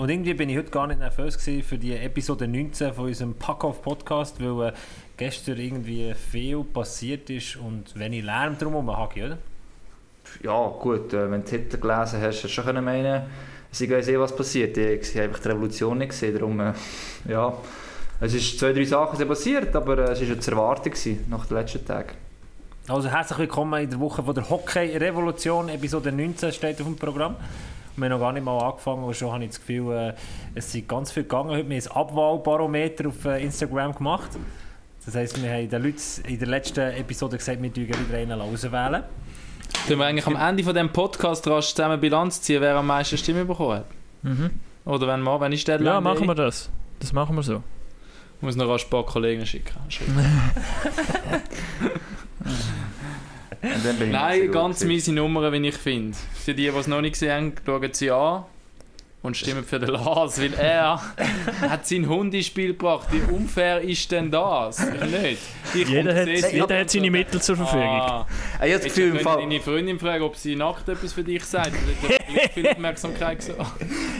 Und irgendwie bin ich heute gar nicht nervös für die Episode 19 von unserem Pack-Off-Podcast, weil äh, gestern irgendwie viel passiert ist und wenig Lärm drumherum habe, oder? Ja, gut, äh, wenn du Titel gelesen hast, hast du schon können meinen, sie weiss eh, was passiert. Ich habe einfach die Revolution nicht gesehen, darum, äh, ja. Es sind zwei, drei Sachen passiert, aber äh, es war ja zu erwarten gewesen, nach den letzten Tagen. Also herzlich willkommen in der Woche von der Hockey-Revolution, Episode 19 steht auf dem Programm. Wir haben noch gar nicht mal angefangen, aber schon habe ich das Gefühl, äh, es sind ganz viel gegangen. Heute haben wir ein Abwahlbarometer auf äh, Instagram gemacht. Das heisst, wir haben den Leuten in der letzten Episode gesagt, wir würden wieder einen auswählen. Können wir eigentlich am Ende von diesem Podcast rasch zusammen Bilanz ziehen, wer am meisten Stimmen bekommen hat? Mhm. Oder wenn mal, wenn ich stelle. Ja, machen wir das. Das machen wir so. Ich muss noch rasch ein paar Kollegen schicken. Nein, ganz miese Nummern, wie ich finde. Für die, die es noch nicht gesehen haben, schauen sie an und stimmen für den Lars, weil er hat seinen Hund ins Spiel gebracht. Wie unfair ist denn das? Ich nicht. Ich jeder hat, jeder hat seine Mittel zur Verfügung. Ah, ah, jetzt das Gefühl, im Fall... deine Freundin fragen, ob sie nackt etwas für dich sagt. Viel Aufmerksamkeit so.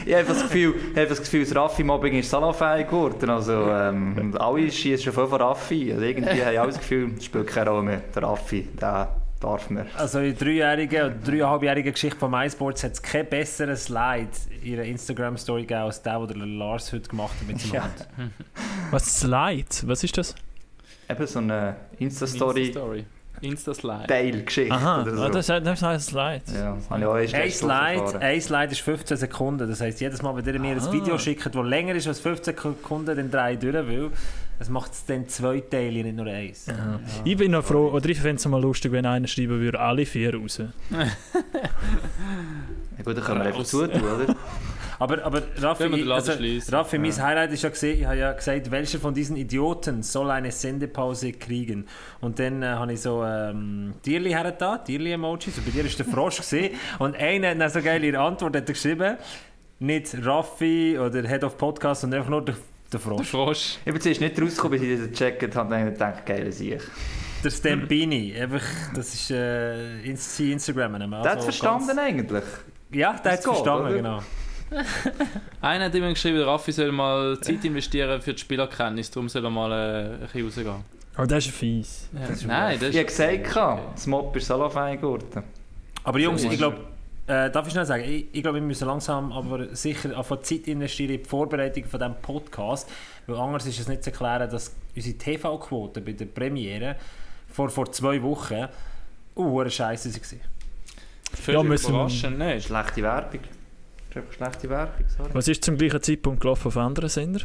Ich habe das Gefühl, ich habe das, Gefühl das Raffi-Mobbing ist salonfähig geworden. Also, ähm, alle schießen schon voll von Raffi. Also irgendwie habe ich auch das Gefühl, es spielt keine Rolle mehr. Der Raffi, der darf man. Also in der dreijährigen oder dreieinhalbjährigen Geschichte von MySports hat es keinen besseren Slide in ihrer Instagram-Story gegeben, als der, den Lars heute gemacht hat mit seinem ja. Hand. Was Slide? Was ist das? Eben so eine Insta-Story. Insta-Story. Insta-Slide. Teilgeschichte Aha, oder so. Ah, das, das heißt Slide. Ja, habe ich auch ein Slide, ein Slide ist 15 Sekunden. Das heisst, jedes Mal, wenn ihr mir ein Video schickt, das länger ist als 15 Sekunden, dann drehe ich durch, weil es macht es dann zwei Teile, nicht nur eins. Ja. Ja. Ich bin noch froh, oder ich fände es mal lustig, wenn einer schreiben würde, alle vier raus. ja gut, dann können wir einfach zutun, oder? Aber, aber Raffi, also, Raffi ja. mein Highlight ist ja gesehen, ich habe ja gesagt, welcher von diesen Idioten soll eine Sendepause kriegen? Und dann äh, habe ich so ähm, Tierli hergetan, Tierli-Emojis, und bei dir ist der Frosch gesehen. Und einer hat dann so geil ihre Antwort hat geschrieben, nicht Raffi oder Head of Podcast, sondern einfach nur der der Frosch. Der Frosch. Ich bin zuerst nicht rausgekommen, bis ich das gecheckt habe und gedacht, geile Sieg. Der Stampini, einfach, das ist äh, sein Instagram. Also der hat verstanden ganz... eigentlich. Ja, der hat es verstanden, oder? genau. Einer hat immer geschrieben, Raffi soll mal Zeit investieren für die Spielerkenntnis, darum soll er mal äh, ein bisschen rausgehen. Aber oh, das ist fies. Ja. Das ist Nein, das ist... Ich habe gesagt, das Mob ist salonfein geworden. Aber Jungs, ich glaube, äh, darf ich schnell sagen, ich, ich glaube, wir müssen langsam aber sicher auf Zeit investieren in die Vorbereitung von diesem Podcast, weil anders ist es nicht zu erklären, dass unsere TV-Quote bei der Premiere vor, vor zwei Wochen uh, scheiße war. Ja, müssen wir... Nicht. Schlechte Werbung. Schlechte Werbung, sorry. Was ist zum gleichen Zeitpunkt gelaufen auf anderen Sender?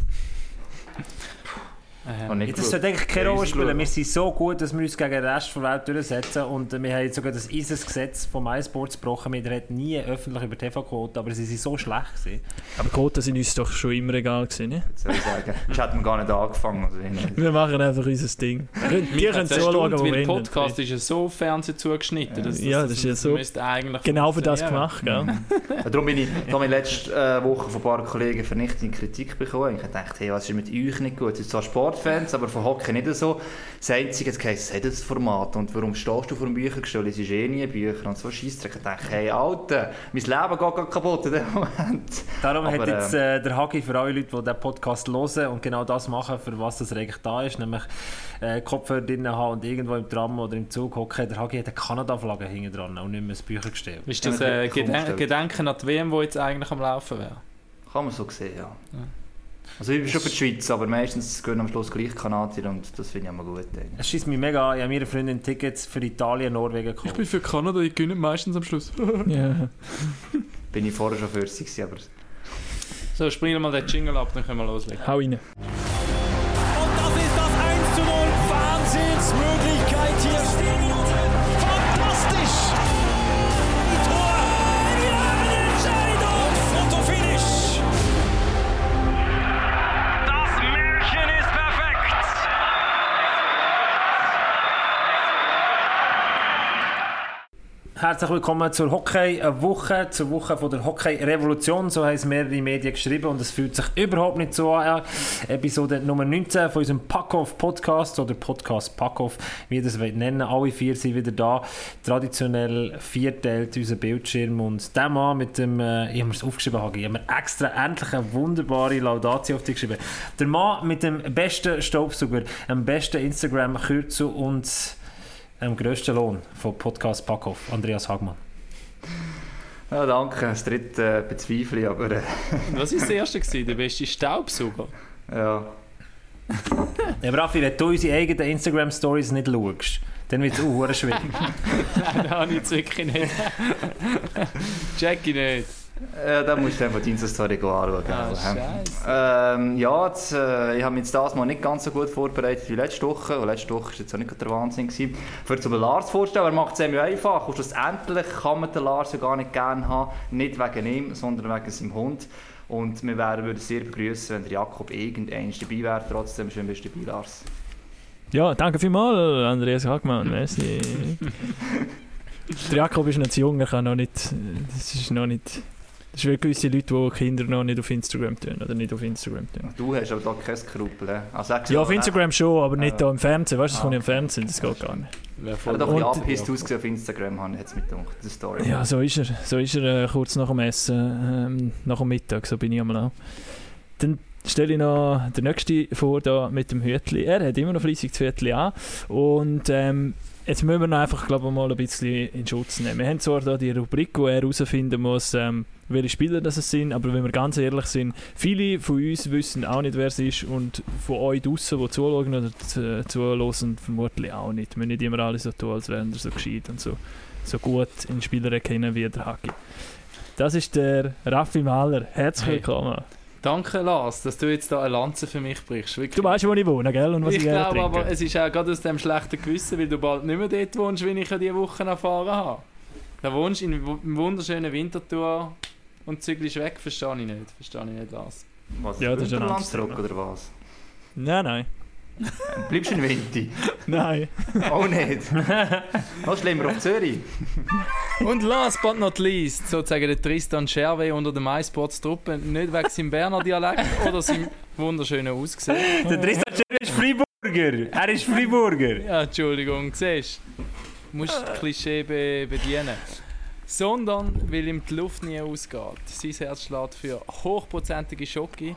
Ähm, ja, das sollte eigentlich keine Rolle spielen. Wir sind so gut, dass wir uns gegen den Rest der Welt durchsetzen. Und wir haben sogar das ISIS-Gesetz von MySports gebrochen. Wir reden nie öffentlich über TV-Quoten, aber sie sind so schlecht. Gewesen. Aber Quoten sind uns doch schon immer egal gewesen, ne? soll ich sagen. Das hätten wir gar nicht angefangen. Also wir machen einfach unser Ding. Die können so schauen, wo Der Podcast ist ja so Fernsehen zugeschnitten. Das, ja, das, das, ist ja so genau für das gemacht. Gell? Mhm. Darum bin ich, da in letzter äh, Woche von ein paar Kollegen vernichtende Kritik bekommen. Ich dachte, hey, was ist mit euch nicht gut? Es ist zwar Sport Sportfans, aber von Hockey nicht so. Das Einzige, das heisst, hat das Format und warum stehst du vor dem Büchergestell? Es ist eh nie Bücher und so Scheissdreck. Ich denke, hey Alter, mein Leben geht gerade kaputt in dem Moment. Darum aber, hat jetzt äh, der Hagi für alle Leute, die diesen Podcast hören und genau das machen, für was das eigentlich da ist, nämlich äh, Kopfhörer drin haben und irgendwo im Tram oder im Zug hocken. Der Hagi hat eine Kanada-Flagge hinten dran und nicht mehr das Büchergestell. Ist das äh, Geden Gedenken an die WM, die jetzt eigentlich am Laufen wäre? Kann man so sehen, ja. ja. Also ich bin schon für die Schweiz, aber meistens gehen am Schluss gleich Kanadier und das finde ich immer gut. Es schießt mich mega an. Ich habe mir Freundin Tickets für Italien, Norwegen gekauft. Ich bin für Kanada, ich gewinne meistens am Schluss. ja. Bin ich vorher schon für sie, aber... So, springen wir mal den Jingle ab, dann können wir loslegen. Hau rein. Herzlich willkommen zur Hockey-Woche, zur Woche von der Hockey-Revolution, so haben es mehrere Medien geschrieben und es fühlt sich überhaupt nicht so an. Episode Nummer 19 von unserem Packoff-Podcast oder Podcast Packoff, wie ihr das nennen Alle vier sind wieder da. Traditionell vierteilt unser Bildschirm und der Mann mit dem, äh, ich habe es aufgeschrieben, Hagi, ich habe extra endlich eine wunderbare Laudatio auf dich geschrieben. Der Mann mit dem besten Staubsauger, dem besten Instagram-Kürzel und dem grössten Lohn von Podcast Packoff, Andreas Hagmann. Ja, danke. Das dritte äh, bezweifle ich, aber... Äh. Was war das erste? Gewesen? Der beste Staubsauger? Ja. ja, Raffi, wenn du unsere eigenen Instagram-Stories nicht schaust, dann wird es auch schwierig. Nein, das habe ich jetzt wirklich nicht. Check ich nicht. Ja, da musst du einfach die Insta-Story anschauen. Ah, also, ähm, ja, jetzt, äh, ich habe mich jetzt das mal nicht ganz so gut vorbereitet wie letzte Woche. Und letzte Woche war jetzt auch nicht der Wahnsinn. Gewesen. Für zum Lars vorstellen, er macht es ziemlich einfach. Und schlussendlich kann man den Lars ja gar nicht gerne haben. Nicht wegen ihm, sondern wegen seinem Hund. Und wir würden sehr begrüßen, wenn der Jakob irgendein dabei wäre. Trotzdem schön bist du dabei, Lars. Ja, danke vielmals, Andreas Hackmann. Merci. der Jakob ist noch zu jung, er kann noch nicht. Das ist noch nicht es sind gewisse Leute, die Kinder noch nicht auf Instagram tun oder nicht auf Instagram tun. Du hast aber da kein Skrupel. Also, ja, auf Instagram schon, aber nicht äh, im Fernsehen. Weißt du, das ah. kommt ja im Fernsehen, das geht gar nicht. Er hat doch ein bisschen abgehisst ausgesehen auf Instagram, habe ich jetzt mit gedacht, die Story. Ja, so ist er. So ist er äh, kurz nach dem Essen, ähm, nach dem Mittag, so bin ich einmal auch. Dann stelle ich noch den nächsten vor, da mit dem Hütli. Er hat immer noch fleissig das Hütli an und ähm, Jetzt müssen wir noch einfach glaube ich, mal ein bisschen in Schutz nehmen. Wir haben zwar da die Rubrik, wo er herausfinden muss, ähm, welche Spieler das sind, aber wenn wir ganz ehrlich sind, viele von uns wissen auch nicht, wer es ist und von euch draußen, die zuschauen oder zuhören, vermutlich auch nicht. Wir müssen nicht immer alle so tun, als wären wir so gescheit und so, so gut in Spieler erkennen wie der Hacki. Das ist der Raffi Mahler. Herzlich willkommen. Hey. Danke, Lars, dass du jetzt da eine Lanze für mich brichst. Wirklich. Du weißt, wo ich wohne, gell? Und was ich, ich glaube aber, es ist auch gerade aus dem schlechten Gewissen, weil du bald nicht mehr dort wohnst, wie ich diese Woche erfahren habe. Da wohnst du in einem wunderschönen Winterthur und zügelst weg, verstehe ich nicht. Verstehe ich nicht, Lars. Was, ja, das ist ein Landsdruck oder was? Nein, nein. Bleibst du in Winti? Nein. Auch nicht. Was schlimmer auf Zürich? Und last but not least, sozusagen der Tristan Scherwe unter den MySports-Truppe, nicht wegen seinem Berner Dialekt oder seinem wunderschönen Aussehen. Der Tristan Scherwe ist Freiburger. Er ist Freiburger. Ja, Entschuldigung, siehst du? musst das Klischee be bedienen. Sondern weil ihm die Luft nie ausgeht. Sein Herz schlägt für hochprozentige Schocke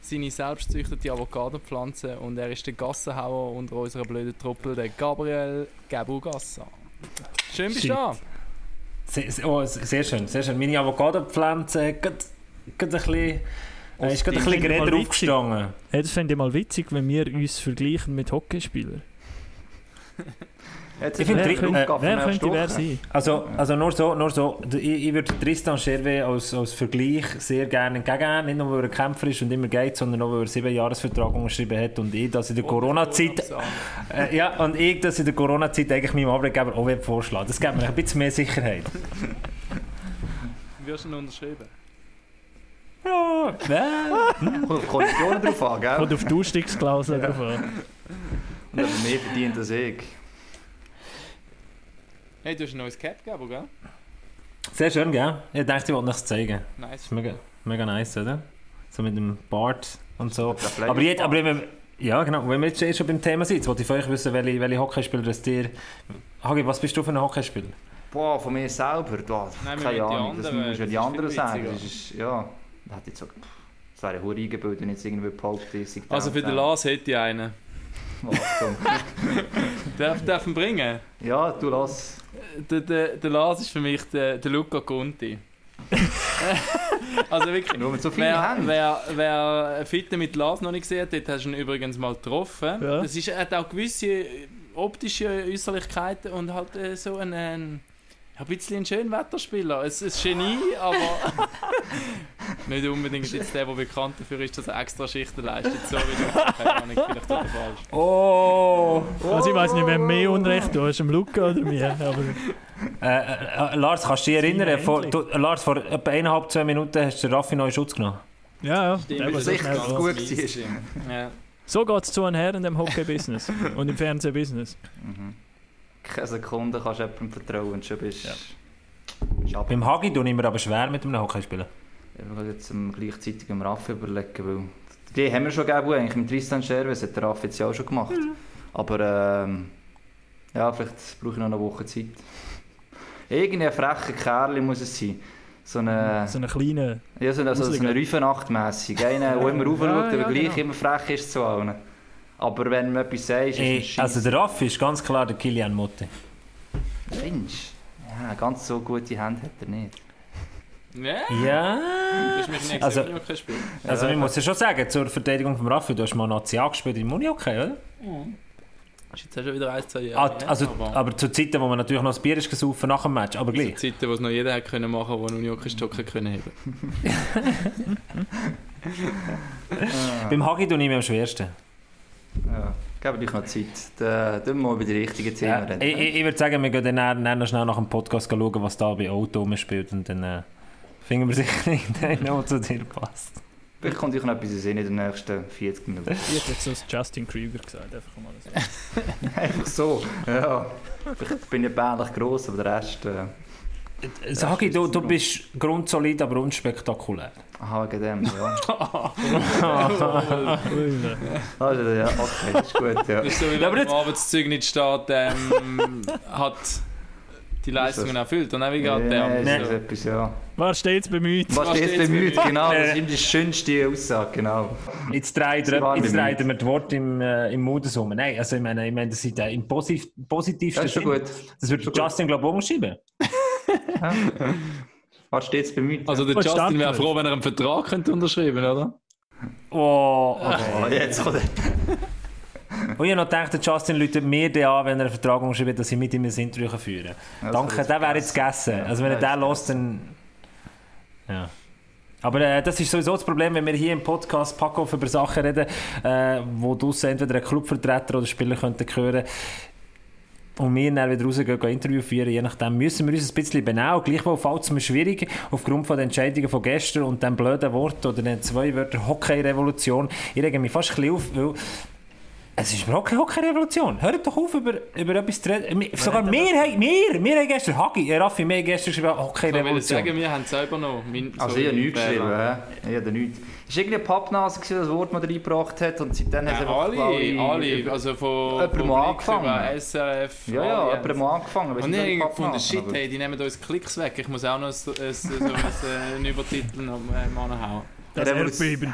seine selbstzüchtete Avocado-Pflanze und er ist der Gassenhauer unter unserer blöden Truppe, der Gabriel Gabu Gassa. Schön bist du da. Sehr, oh, sehr schön, sehr schön. Meine Avocado-Pflanze geht, ein bisschen... Äh, ist gerade ein bisschen geredet aufgestanden. Hey, das fände ich mal witzig, wenn wir uns vergleichen mit Hockeyspielern. Jetzt ich finde, wer, könnte, äh, wer könnte wer sein? Also, also nur so, nur so ich, ich würde Tristan Scherwe als, als Vergleich sehr gerne entgegennehmen. Nicht nur, weil er Kämpfer ist und immer geht, sondern auch, weil er sieben Jahresvertrag unterschrieben hat und ich, dass in der Corona-Zeit äh, ja, und ich, dass in der Corona-Zeit eigentlich meinem Arbeitgeber auch vorschlagen Das gibt mir ein bisschen mehr Sicherheit. Wie hast du ihn unterschrieben? Ja, nein. Kommt auf Konditionen drauf an, gell? Kommt auf die Ausstiegsklausel drauf an. Und mehr verdient als ich. Hey, du hast ein neues Cap gegeben, gell? Sehr schön, gell? Ich dachte, ich wollte es zeigen. Nice. ist mega, mega nice, oder? So mit dem Bart und so. Aber, jetzt, aber wenn, ja, genau. Wenn wir jetzt schon beim Thema sind, wollte ich von euch wissen, welche, welche Hockeyspieler das dir... Hagi, was bist du für ein Hockeyspieler? Boah, von mir selber? Da, Nein, keine Ahnung, das musst du ja die anderen sagen. Das ist, ja, das hat jetzt so... Das wäre ein Eingebild, wenn jetzt irgendwie behauptet, Also für den Lars hätte ich einen. Achtung. darf, darf ihn bringen? Ja, du lass. Der, der, der Lars ist für mich der, der Luca Conti. also wirklich, Nur mit so wer, wer, wer Fitte mit Lars noch nicht gesehen hat, dort hast du ihn übrigens mal getroffen. Ja. Das ist, er hat auch gewisse optische Äußerlichkeiten und halt äh, so einen ein bisschen ein Schönwetterspieler. Es ist ein Genie, aber nicht unbedingt jetzt der, der bekannt dafür ist, dass er extra Schichten leistet. So wie du. Keine Ahnung, vielleicht tut er falsch. Oh! Also ich weiß nicht, wer mehr Unrecht du hast, dem Luca oder mir. Aber äh, äh, Lars, kannst du dich erinnern? Vor, du, Lars, vor etwa eineinhalb, zwei Minuten hast du Raffi neuen Schutz genommen. Ja, ja. Stimmt, der war sicher ganz gut. Ja. So geht es zu und her in dem Hockey-Business und im Fernseh-Business. Mhm keine Sekunde kannst du jemandem vertrauen, schon bist ja. Beim Hagi tue ich mir aber schwer mit einem Hockeyspieler. Ich will jetzt gleichzeitig im Raff überlegen, weil die haben wir schon gegeben, eigentlich mit Tristan Scherves, hat der Raff jetzt ja auch schon gemacht. Mhm. Aber ähm, ja, vielleicht brauche ich noch eine Woche Zeit. Irgendein frecher Kerl muss es sein. So eine, so eine kleine... Ja, so eine, so, so eine Rüfenacht-mässig. Einer, der immer raufschaut, ja, aber gleich genau. immer frech ist zu allen. Aber wenn man etwas sagt, ist es Also der Raff ist ganz klar der Kilian Motte. Findest Ja, ganz so gute Hände hat er nicht. Ja. ja. Du hast mich nicht also, also ich muss ja schon sagen, zur Verteidigung von Raffi, du hast mal Nazi gespielt im Uni-Hockey, oder? Mhm. Das ist jetzt schon wieder ein, zwei Jahre. Ah, also, aber, aber zu Zeiten, wo man natürlich noch das Bier ist gesaufen nach dem Match, aber gleich. Zu Zeiten, wo es noch jeder hätte können machen konnte, der einen Unihockey-Stock können haben Beim Hagi tue ich mir am schwersten. Ja. Geben euch noch Zeit. Dann tun wir über die richtigen Themen ja, reden. Ich, ich würde sagen, wir gehen dann, dann noch schnell nach dem Podcast schauen, was da bei Auto rumspielt und dann äh, finden wir sicher irgendeinen, der zu dir passt. Vielleicht kommt euch noch etwas sehen in den nächsten 40 Minuten. Ich hätte jetzt so Justin Krüger gesagt, einfach mal so. einfach so, ja. Ich bin ja bärlich gross, aber der Rest... Äh, Sag ich, du, du bist grundsolid, aber unspektakulär. Aha, wegen dem, ja. also, ja, okay, das ist gut, ja. Das ist so, wie wenn ja, Arbeitszeugnis steht, ähm, hat die Leistungen erfüllt und auch wie gerade ja, der. Nee. So. Etwas, ja. War stets bemüht. War stets bemüht, genau. Das ist die schönste Aussage, genau. Jetzt dreht er das Wort im, äh, im Modus um. Nein, also ich meine, ich meine das ist äh, im Posit positivsten Das ist schon gut. Das wird Justin, glaube ich, umschreiben. War stets bemüht. Also der Justin wäre froh, wenn er einen Vertrag könnte unterschreiben oder? Oh, oh jetzt kommt Und ich habe noch gedacht, der Justin läutet mir den an, wenn er einen Vertrag unterschreibt, dass ich mit ihm ein Interview führen kann. Danke, der wäre jetzt gegessen. Also wenn er den lässt, dann... Ja. Aber äh, das ist sowieso das Problem, wenn wir hier im Podcast Packoff über Sachen reden, äh, wo du entweder ein Clubvertreter oder Spieler könnten hören und wir dann wieder rausgehen, gehen Interview führen, je nachdem müssen wir uns ein bisschen benennen. Gleichwohl fällt es mir schwierig, aufgrund von den Entscheidungen von gestern und dem blöden Wort oder den zwei Wörtern Hockey-Revolution. Ich rege mich fast ein bisschen auf, weil es ist überhaupt keine Hockey-Revolution. Hört doch auf, über, über etwas zu reden. Sogar wir, haben, wir, wir haben gestern, Hagi, Raffi, wir haben gestern geschrieben, Hockey-Revolution. Ich sagen, wir haben es selber noch. Mein, also ich habe nichts geschrieben, ich habe nichts. Es war irgendwie eine Pappnase, das Wort, das er reingebracht hat und seitdem ja, hat alle, alle, alle, also von, jemand mal angefangen. SRF. Ja, ja, jemand mal angefangen. Und ich habe gefunden, shit, hey, die nehmen uns Klicks weg, ich muss auch noch so, so, so, so einen Übertitel noch anhauen. Das Erdbeben.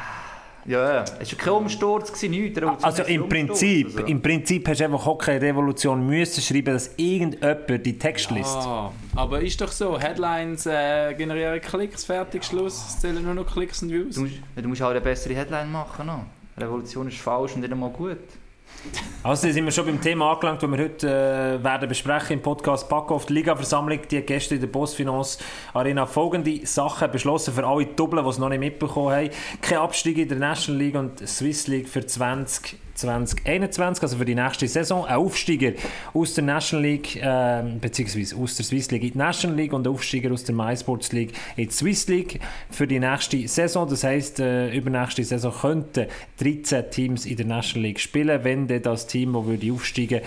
Ja, ja. Es war kein Umsturz, nichts. Also im Prinzip, also. im Prinzip hast du einfach Hockey-Revolution müssen schreiben, dass irgendjemand die Text liest. Ja, aber ist doch so, Headlines äh, generieren Klicks, fertig, Schluss, es zählen nur noch Klicks und Views. Du musst, du musst auch eine bessere Headline machen. No? Revolution ist falsch und nicht einmal gut. Also sind wir schon beim Thema angelangt, das wir heute äh, werden besprechen im Podcast Pack auf die Liga-Versammlung. Die gestern in der Postfinance Arena folgende Sachen beschlossen für alle Doppeln, die es noch nicht mitbekommen haben. Kein Abstieg in der National League und Swiss League für 20 2021, also für die nächste Saison. Ein Aufsteiger aus der National League, äh, beziehungsweise aus der Swiss League in die National League und ein Aufsteiger aus der MySports League in die Swiss League für die nächste Saison. Das heisst, äh, übernächste Saison könnten 13 Teams in der National League spielen, wenn das Team, das würde aufsteigen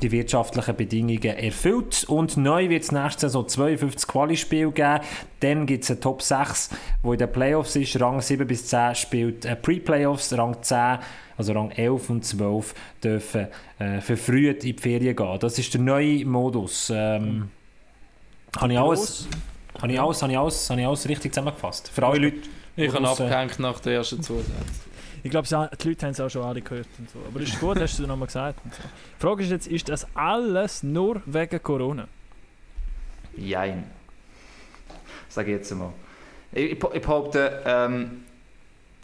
die wirtschaftlichen Bedingungen erfüllt. Und neu wird es nächste Saison 52 Quali-Spiele geben. Dann gibt es eine Top 6, wo in den Playoffs ist. Rang 7 bis 10 spielt äh, Pre-Playoffs, Rang 10 also Rang 11 und 12, dürfen äh, verfrüht in die Ferien gehen. Das ist der neue Modus. Ähm, habe ich alles... Habe ich, alles, habe, ich alles, habe ich alles richtig zusammengefasst? Für alle Leute. Ich habe abgehängt nach der ersten Zusatz. Ich glaube, die Leute haben es auch schon alle gehört. Und so. Aber ist gut, hast du nochmal gesagt. So. Die Frage ist jetzt, ist das alles nur wegen Corona? Jein. Sage ich jetzt mal. Ich, ich, ich behaupte, ähm,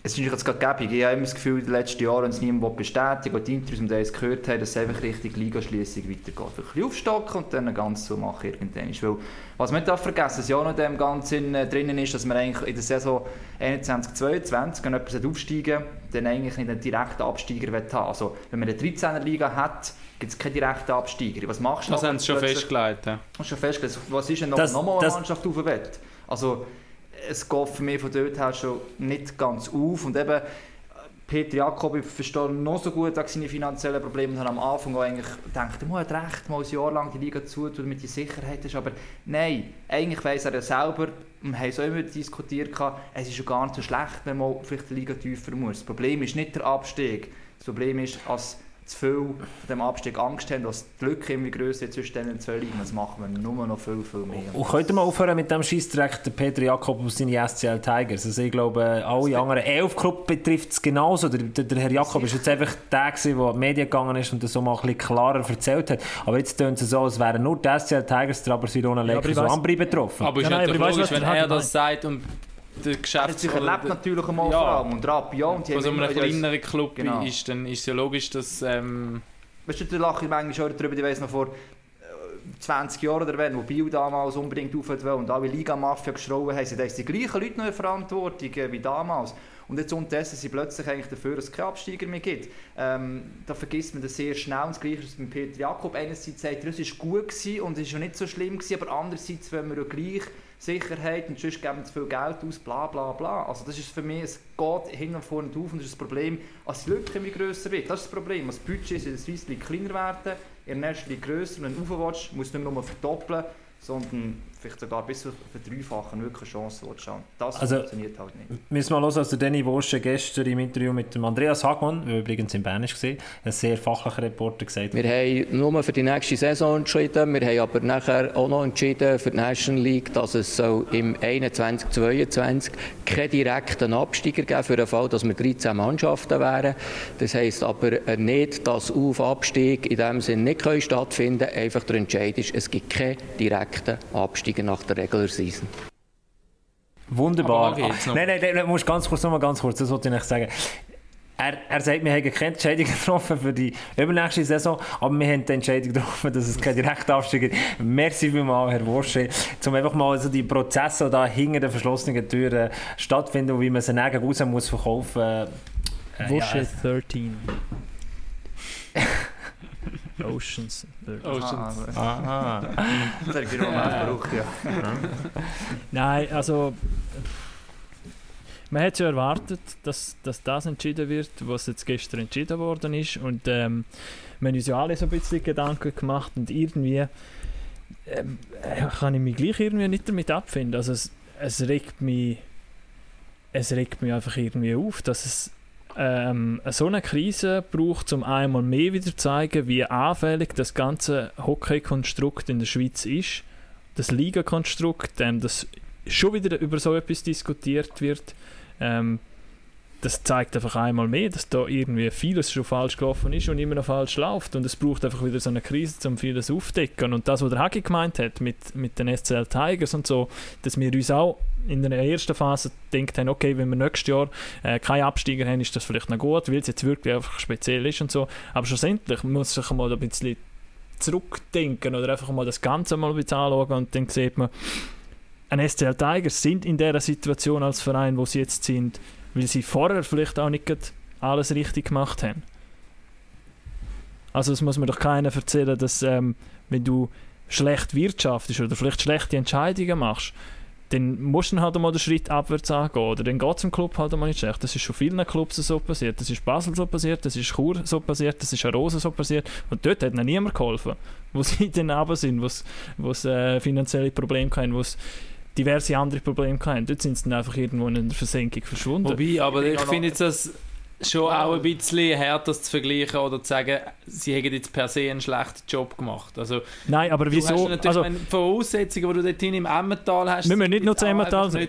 es ist jetzt gerade gäbig. Ich habe immer das Gefühl, in den letzten Jahren, wenn es niemand bestätigt und die Interviews, die wir gehört haben, dass es einfach Richtung Ligaschliessung weitergeht. Ein bisschen aufstocken und dann ganz so machen irgendwann. Weil, was man nicht vergessen was ja noch in dem Ganzen äh, drinnen ist, dass man eigentlich in der Saison 21-22, wenn jemand aufsteigen dann eigentlich nicht einen direkten Absteiger haben Also, wenn man eine 13er-Liga hat, gibt es keinen direkten Absteiger. Was machst du Das haben sie schon festgelegt. Ja. schon festgelegt. Was ist denn noch, das, nochmal eine Mannschaft auf der Welt? Also, es geht für mich von dort her schon nicht ganz auf. Und eben, Peter Jakob, ich verstehe noch so gut seine finanziellen Probleme und habe am Anfang auch eigentlich gedacht, er hat recht, mal ein Jahr lang die Liga zu tun, damit die Sicherheit ist, aber nein, eigentlich weiss er ja selber, wir haben es auch immer diskutiert, es ist schon gar nicht so schlecht, wenn man vielleicht die Liga tiefer muss. Das Problem ist nicht der Abstieg, das Problem ist, als zu viel von dem Abstieg Angst haben, dass die Lücke immer grösser zwischen den zwei Ligen. Das machen wir nur noch viel, viel mehr. Und könnt ihr mal aufhören mit dem Scheissdreck, der Peter Jakob aus seinen SCL Tigers? Also ich glaube, alle anderen elf Club betrifft es genauso. Der, der, der, Herr Jakob ist jetzt einfach der, der in die Medien gegangen ist und das so mal ein bisschen klarer erzählt hat. Aber jetzt tun sie so, als wären nur die SCL Tigers, der Barcelona Lakers ja, und Ambri betroffen. Aber ist ja, nein, logisch, wenn er das sagt und der Geschäftsführer... Er erlebt natürlich einmal ja. vor allem und Rap, ja. Und die so einem kleineren Club genau. ist, dann ist es ja logisch, dass... Ähm, Weißt du, da lache ich manchmal schon darüber, ich weiss noch vor 20 äh, Jahren oder wenn, wo Biel damals unbedingt auf und alle Liga-Mafia geschrauen haben, sind die gleichen Leute noch in Verantwortung äh, wie damals. Und jetzt unterdessen sind plötzlich eigentlich dafür, dass es keine Absteiger mehr gibt. Ähm, da vergisst man das sehr schnell. Und das Gleiche ist mit Peter Jakob. Einerseits sagt er, es war gut gewesen und es war nicht so schlimm, gewesen, aber andererseits, wenn wir ja gleich Sicherheit und sonst geben zu viel Geld aus, bla bla bla. Also das ist für mich, es geht hin und vorne auf und das ist das Problem, als die Lücke immer grösser wird. Das ist das Problem, als Budget in der Swiss kleiner werden, in der National grösser, wenn du aufwärts musst du nicht nur verdoppeln, sondern vielleicht sogar bis zu verdreifachen wirklich eine Chance schauen. Das also, funktioniert halt nicht. Müssen wir mal hören, also Danny Worsche gestern im Interview mit dem Andreas Hagmann, der übrigens in Bern war, ein sehr fachlicher Reporter gesagt. Wir haben nur für die nächste Saison entschieden, wir haben aber nachher auch noch entschieden für die National League, dass es so im 21-22 keinen direkten Absteiger geben für den Fall, dass wir 13 Mannschaften wären. Das heisst aber nicht, dass Auf- Abstieg in dem Sinne nicht stattfinden können. Einfach der Entscheid ist, es gibt keinen direkten Abstieg aufsteigen nach der Regular Season. Wunderbar. Nein, nein, nein, musst ganz kurz, nochmal ganz kurz, das wollte ich nicht sagen. Er, er sagt, wir haben keine Entscheidung getroffen für die übernächste Saison, aber wir haben die Entscheidung getroffen, dass es keinen direkten Abstieg gibt. Merci vielmals, Herr Worsche, um einfach mal so die Prozesse, die hinter den verschlossenen Türen stattfinden und wie man sie nachher raus muss verkaufen. Äh, Worsche ja, 13. Oceans. Oceans. Aha. mal gebraucht, ja. Nein, also... Man hätte ja erwartet, dass, dass das entschieden wird, was jetzt gestern entschieden worden ist. Und ähm, wir haben uns ja alle so ein bisschen Gedanken gemacht und irgendwie ähm, kann ich mich gleich irgendwie nicht damit abfinden. Also es, es regt mich es regt mich einfach irgendwie auf, dass es ähm, so eine Krise braucht, um einmal mehr wieder zu zeigen, wie anfällig das ganze Hockey-Konstrukt in der Schweiz ist. Das Liga-Konstrukt, ähm, das schon wieder über so etwas diskutiert wird. Ähm, das zeigt einfach einmal mehr, dass da irgendwie vieles schon falsch gelaufen ist und immer noch falsch läuft. Und es braucht einfach wieder so eine Krise, um vieles aufzudecken. Und das, was der Hagi gemeint hat mit, mit den SCL Tigers und so, dass wir uns auch in der ersten Phase gedacht haben, okay, wenn wir nächstes Jahr äh, keine Absteiger haben, ist das vielleicht noch gut, weil es jetzt wirklich einfach speziell ist und so. Aber schlussendlich muss sich mal ein bisschen zurückdenken oder einfach mal das Ganze mal ein bisschen anschauen und dann sieht man, ein SCL Tigers sind in der Situation als Verein, wo sie jetzt sind, weil sie vorher vielleicht auch nicht alles richtig gemacht haben. Also es muss mir doch keiner erzählen, dass ähm, wenn du schlecht wirtschaftest oder vielleicht schlechte Entscheidungen machst, dann musst du halt einmal den Schritt abwärts angehen. Oder dann geht es im Club halt einmal nicht schlecht. Das ist schon vielen Clubs so passiert. Das ist Basel so passiert, das ist Chur so passiert, das ist Arosa so passiert. Und dort hat ihnen niemand geholfen, wo sie dann runter sind, wo sie äh, finanzielle Probleme hatten, wo diverse andere Probleme hatten. Dort sind sie dann einfach irgendwo in der Versenkung verschwunden. Wobei, aber ich finde jetzt das schon auch ein bisschen härter zu vergleichen oder zu sagen, sie hätten jetzt per se einen schlechten Job gemacht. Also, Nein, aber wieso? Du hast also, meine Voraussetzungen, die du dort im Emmental hast, wir müssen nicht nur zu Emmental sein.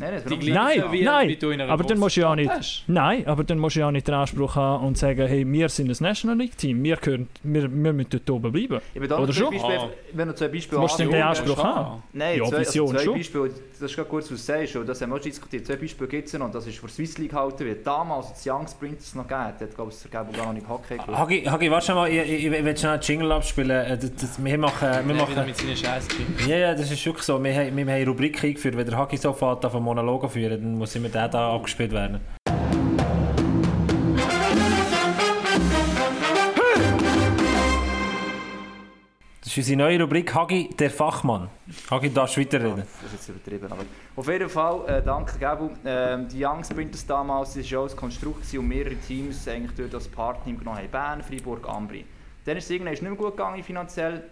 Nein, die nein, wie, nein. Wie aber dann musst du ja nicht. Hast. Nein, aber dann musst du ja nicht den Anspruch haben und sagen, hey, wir sind ein National League Team, wir, können, wir, wir müssen dort oben bleiben. Oder schon? Beispiel, ah. Wenn du zwei Beispiele hast. Musst du den Anspruch haben? Nein, ja, zwei, also zwei schon. Beispiele, das ist gerade kurz, was du sagst, und das haben wir auch diskutiert. Zwei Beispiele gibt es noch, und das ist vor Swiss League gehalten wird. Damals, als es Young Sprinters noch gegeben hat, glaube ich, es gar noch nicht Hockey Hagi, Hagi, warte mal, ich, ich, ich will schnell einen Jingle abspielen. Äh, das, das, wir machen... Wir machen mit seinen Scheiß Ja, ja, das ist wirklich so. Wir, wir haben eine Rubrik eingeführt, wenn der Hagi so fährt, auf einen Monolog führen, dann muss immer der da abgespielt werden. Das Das ist unsere neue Rubrik Hagi, der Fachmann. Hagi, du darfst weiterreden. Ja, das ist jetzt übertrieben. Aber auf jeden Fall, äh, danke Gabu. Ähm, die Young Sprinters damals war ja ein Konstrukt und mehrere Teams eigentlich durch das Partner genommen haben. Bern, Freiburg, Ambri. Dann ist es irgendwann nicht mehr gut gegangen finanziell.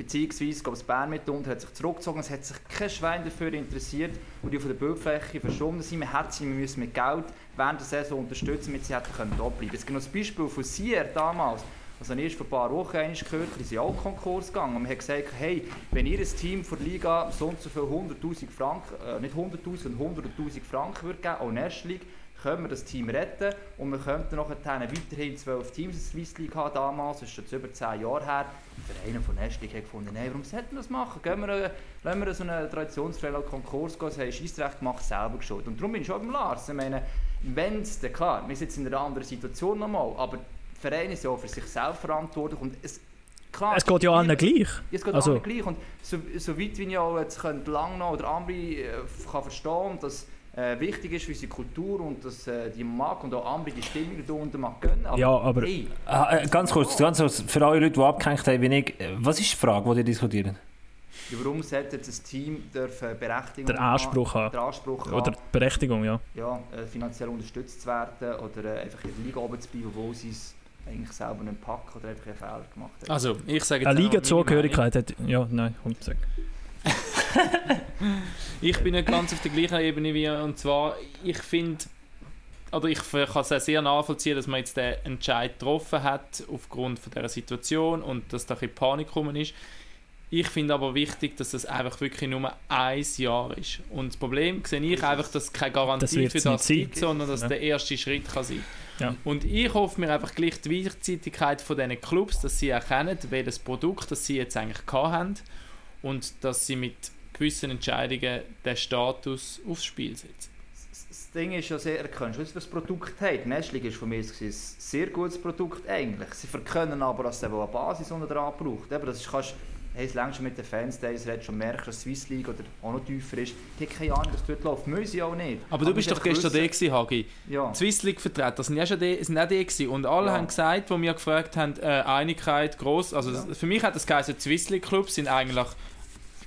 Beziehungsweise glaube, Bern mitunter hat sich zurückgezogen, es hat sich kein Schwein dafür interessiert, wo die von der Bildfläche verschwunden sind. Man hätte sie müssen mit Geld während der Saison unterstützen, damit sie hätten können bleiben. Es gibt noch das Beispiel von Sier damals. Also erst vor ein paar Wochen gehört, die sind auch Konkurs gegangen. Und man hat gesagt, hey, wenn ihr ein Team von der Liga so und so viel 100'000 Franken, äh, nicht 100'000, sondern 100'000 Franken würde geben, auch Nest League, können wir das Team retten und wir könnten noch weiterhin zwölf Teams in der Swiss League haben damals, das ist schon über zehn Jahre her. Der Verein von Nestlig hat gefunden, nein, warum sollten wir das machen? Gehen wir, lassen wir so einen traditionsfreien Konkurs gehen, haben Scheissrecht gemacht, selber geschuld. Und darum bin ich schon beim Lars. Ich meine, wenn es, klar, wir sind jetzt in einer anderen Situation nochmal, aber der Verein ist ja auch für sich selbst verantwortlich und es Klar, es geht ja allen gleich. Es geht also. allen gleich. Und so, so weit wie ich auch jetzt Langnau oder Ambri äh, kann verstehen, dass äh, wichtig ist für unsere Kultur und dass äh, die mag und auch andere die Stimmung da unten mag gönnen. Aber, ja, aber hey, äh, ganz kurz, ganz kurz, für alle Leute, die abgehängt haben, wie ich, äh, was ist die Frage, die ihr diskutiert? Ja, warum sollte das Team dürfen Berechtigung der Anspruch haben? Der Anspruch haben, oder die Berechtigung, ja. Ja, äh, finanziell unterstützt zu werden oder äh, einfach in der Liga oben zu bleiben, wo sie es eigentlich selber nicht packen oder einfach einen Fehler gemacht haben. Also, ich sage jetzt Eine Liga-Zugehörigkeit hat... Ja, nein, komm, sag. ich bin nicht ganz auf der gleichen Ebene wie und zwar, ich finde, oder ich kann es sehr nachvollziehen, dass man jetzt den Entscheid getroffen hat aufgrund von dieser Situation und dass da ein Panik gekommen ist. Ich finde aber wichtig, dass das einfach wirklich nur ein Jahr ist. Und das Problem sehe ich einfach, dass es keine Garantie das für das gibt, sondern dass ja. der erste Schritt kann sein ja. Und ich hoffe mir einfach gleich die Weichzeitigkeit von diesen Clubs, dass sie erkennen, welches Produkt das sie jetzt eigentlich haben und dass sie mit gewissen Entscheidungen den Status aufs Spiel setzen. Das Ding ist ja sehr, erkennst du, was das Produkt hat. Nestling ist von mir ein sehr gutes Produkt eigentlich. Sie verkennen aber, dass es eine Basis unten dran braucht. Aber das kannst hey, es längst schon mit den Fans, die es schon merkst, dass Swiss League oder auch noch tiefer ist. Die haben keine Ahnung, was dort läuft. Müssen sie auch nicht. Aber, aber du bist doch gestern der gewesen, Hagi. Ja. Die Swiss League Vertreter, das sind ja schon die, sind auch die gewesen. Und alle ja. haben gesagt, wo wir gefragt haben, äh, Einigkeit groß. Also ja. für mich hat das geheißen, die Swiss League Clubs sind eigentlich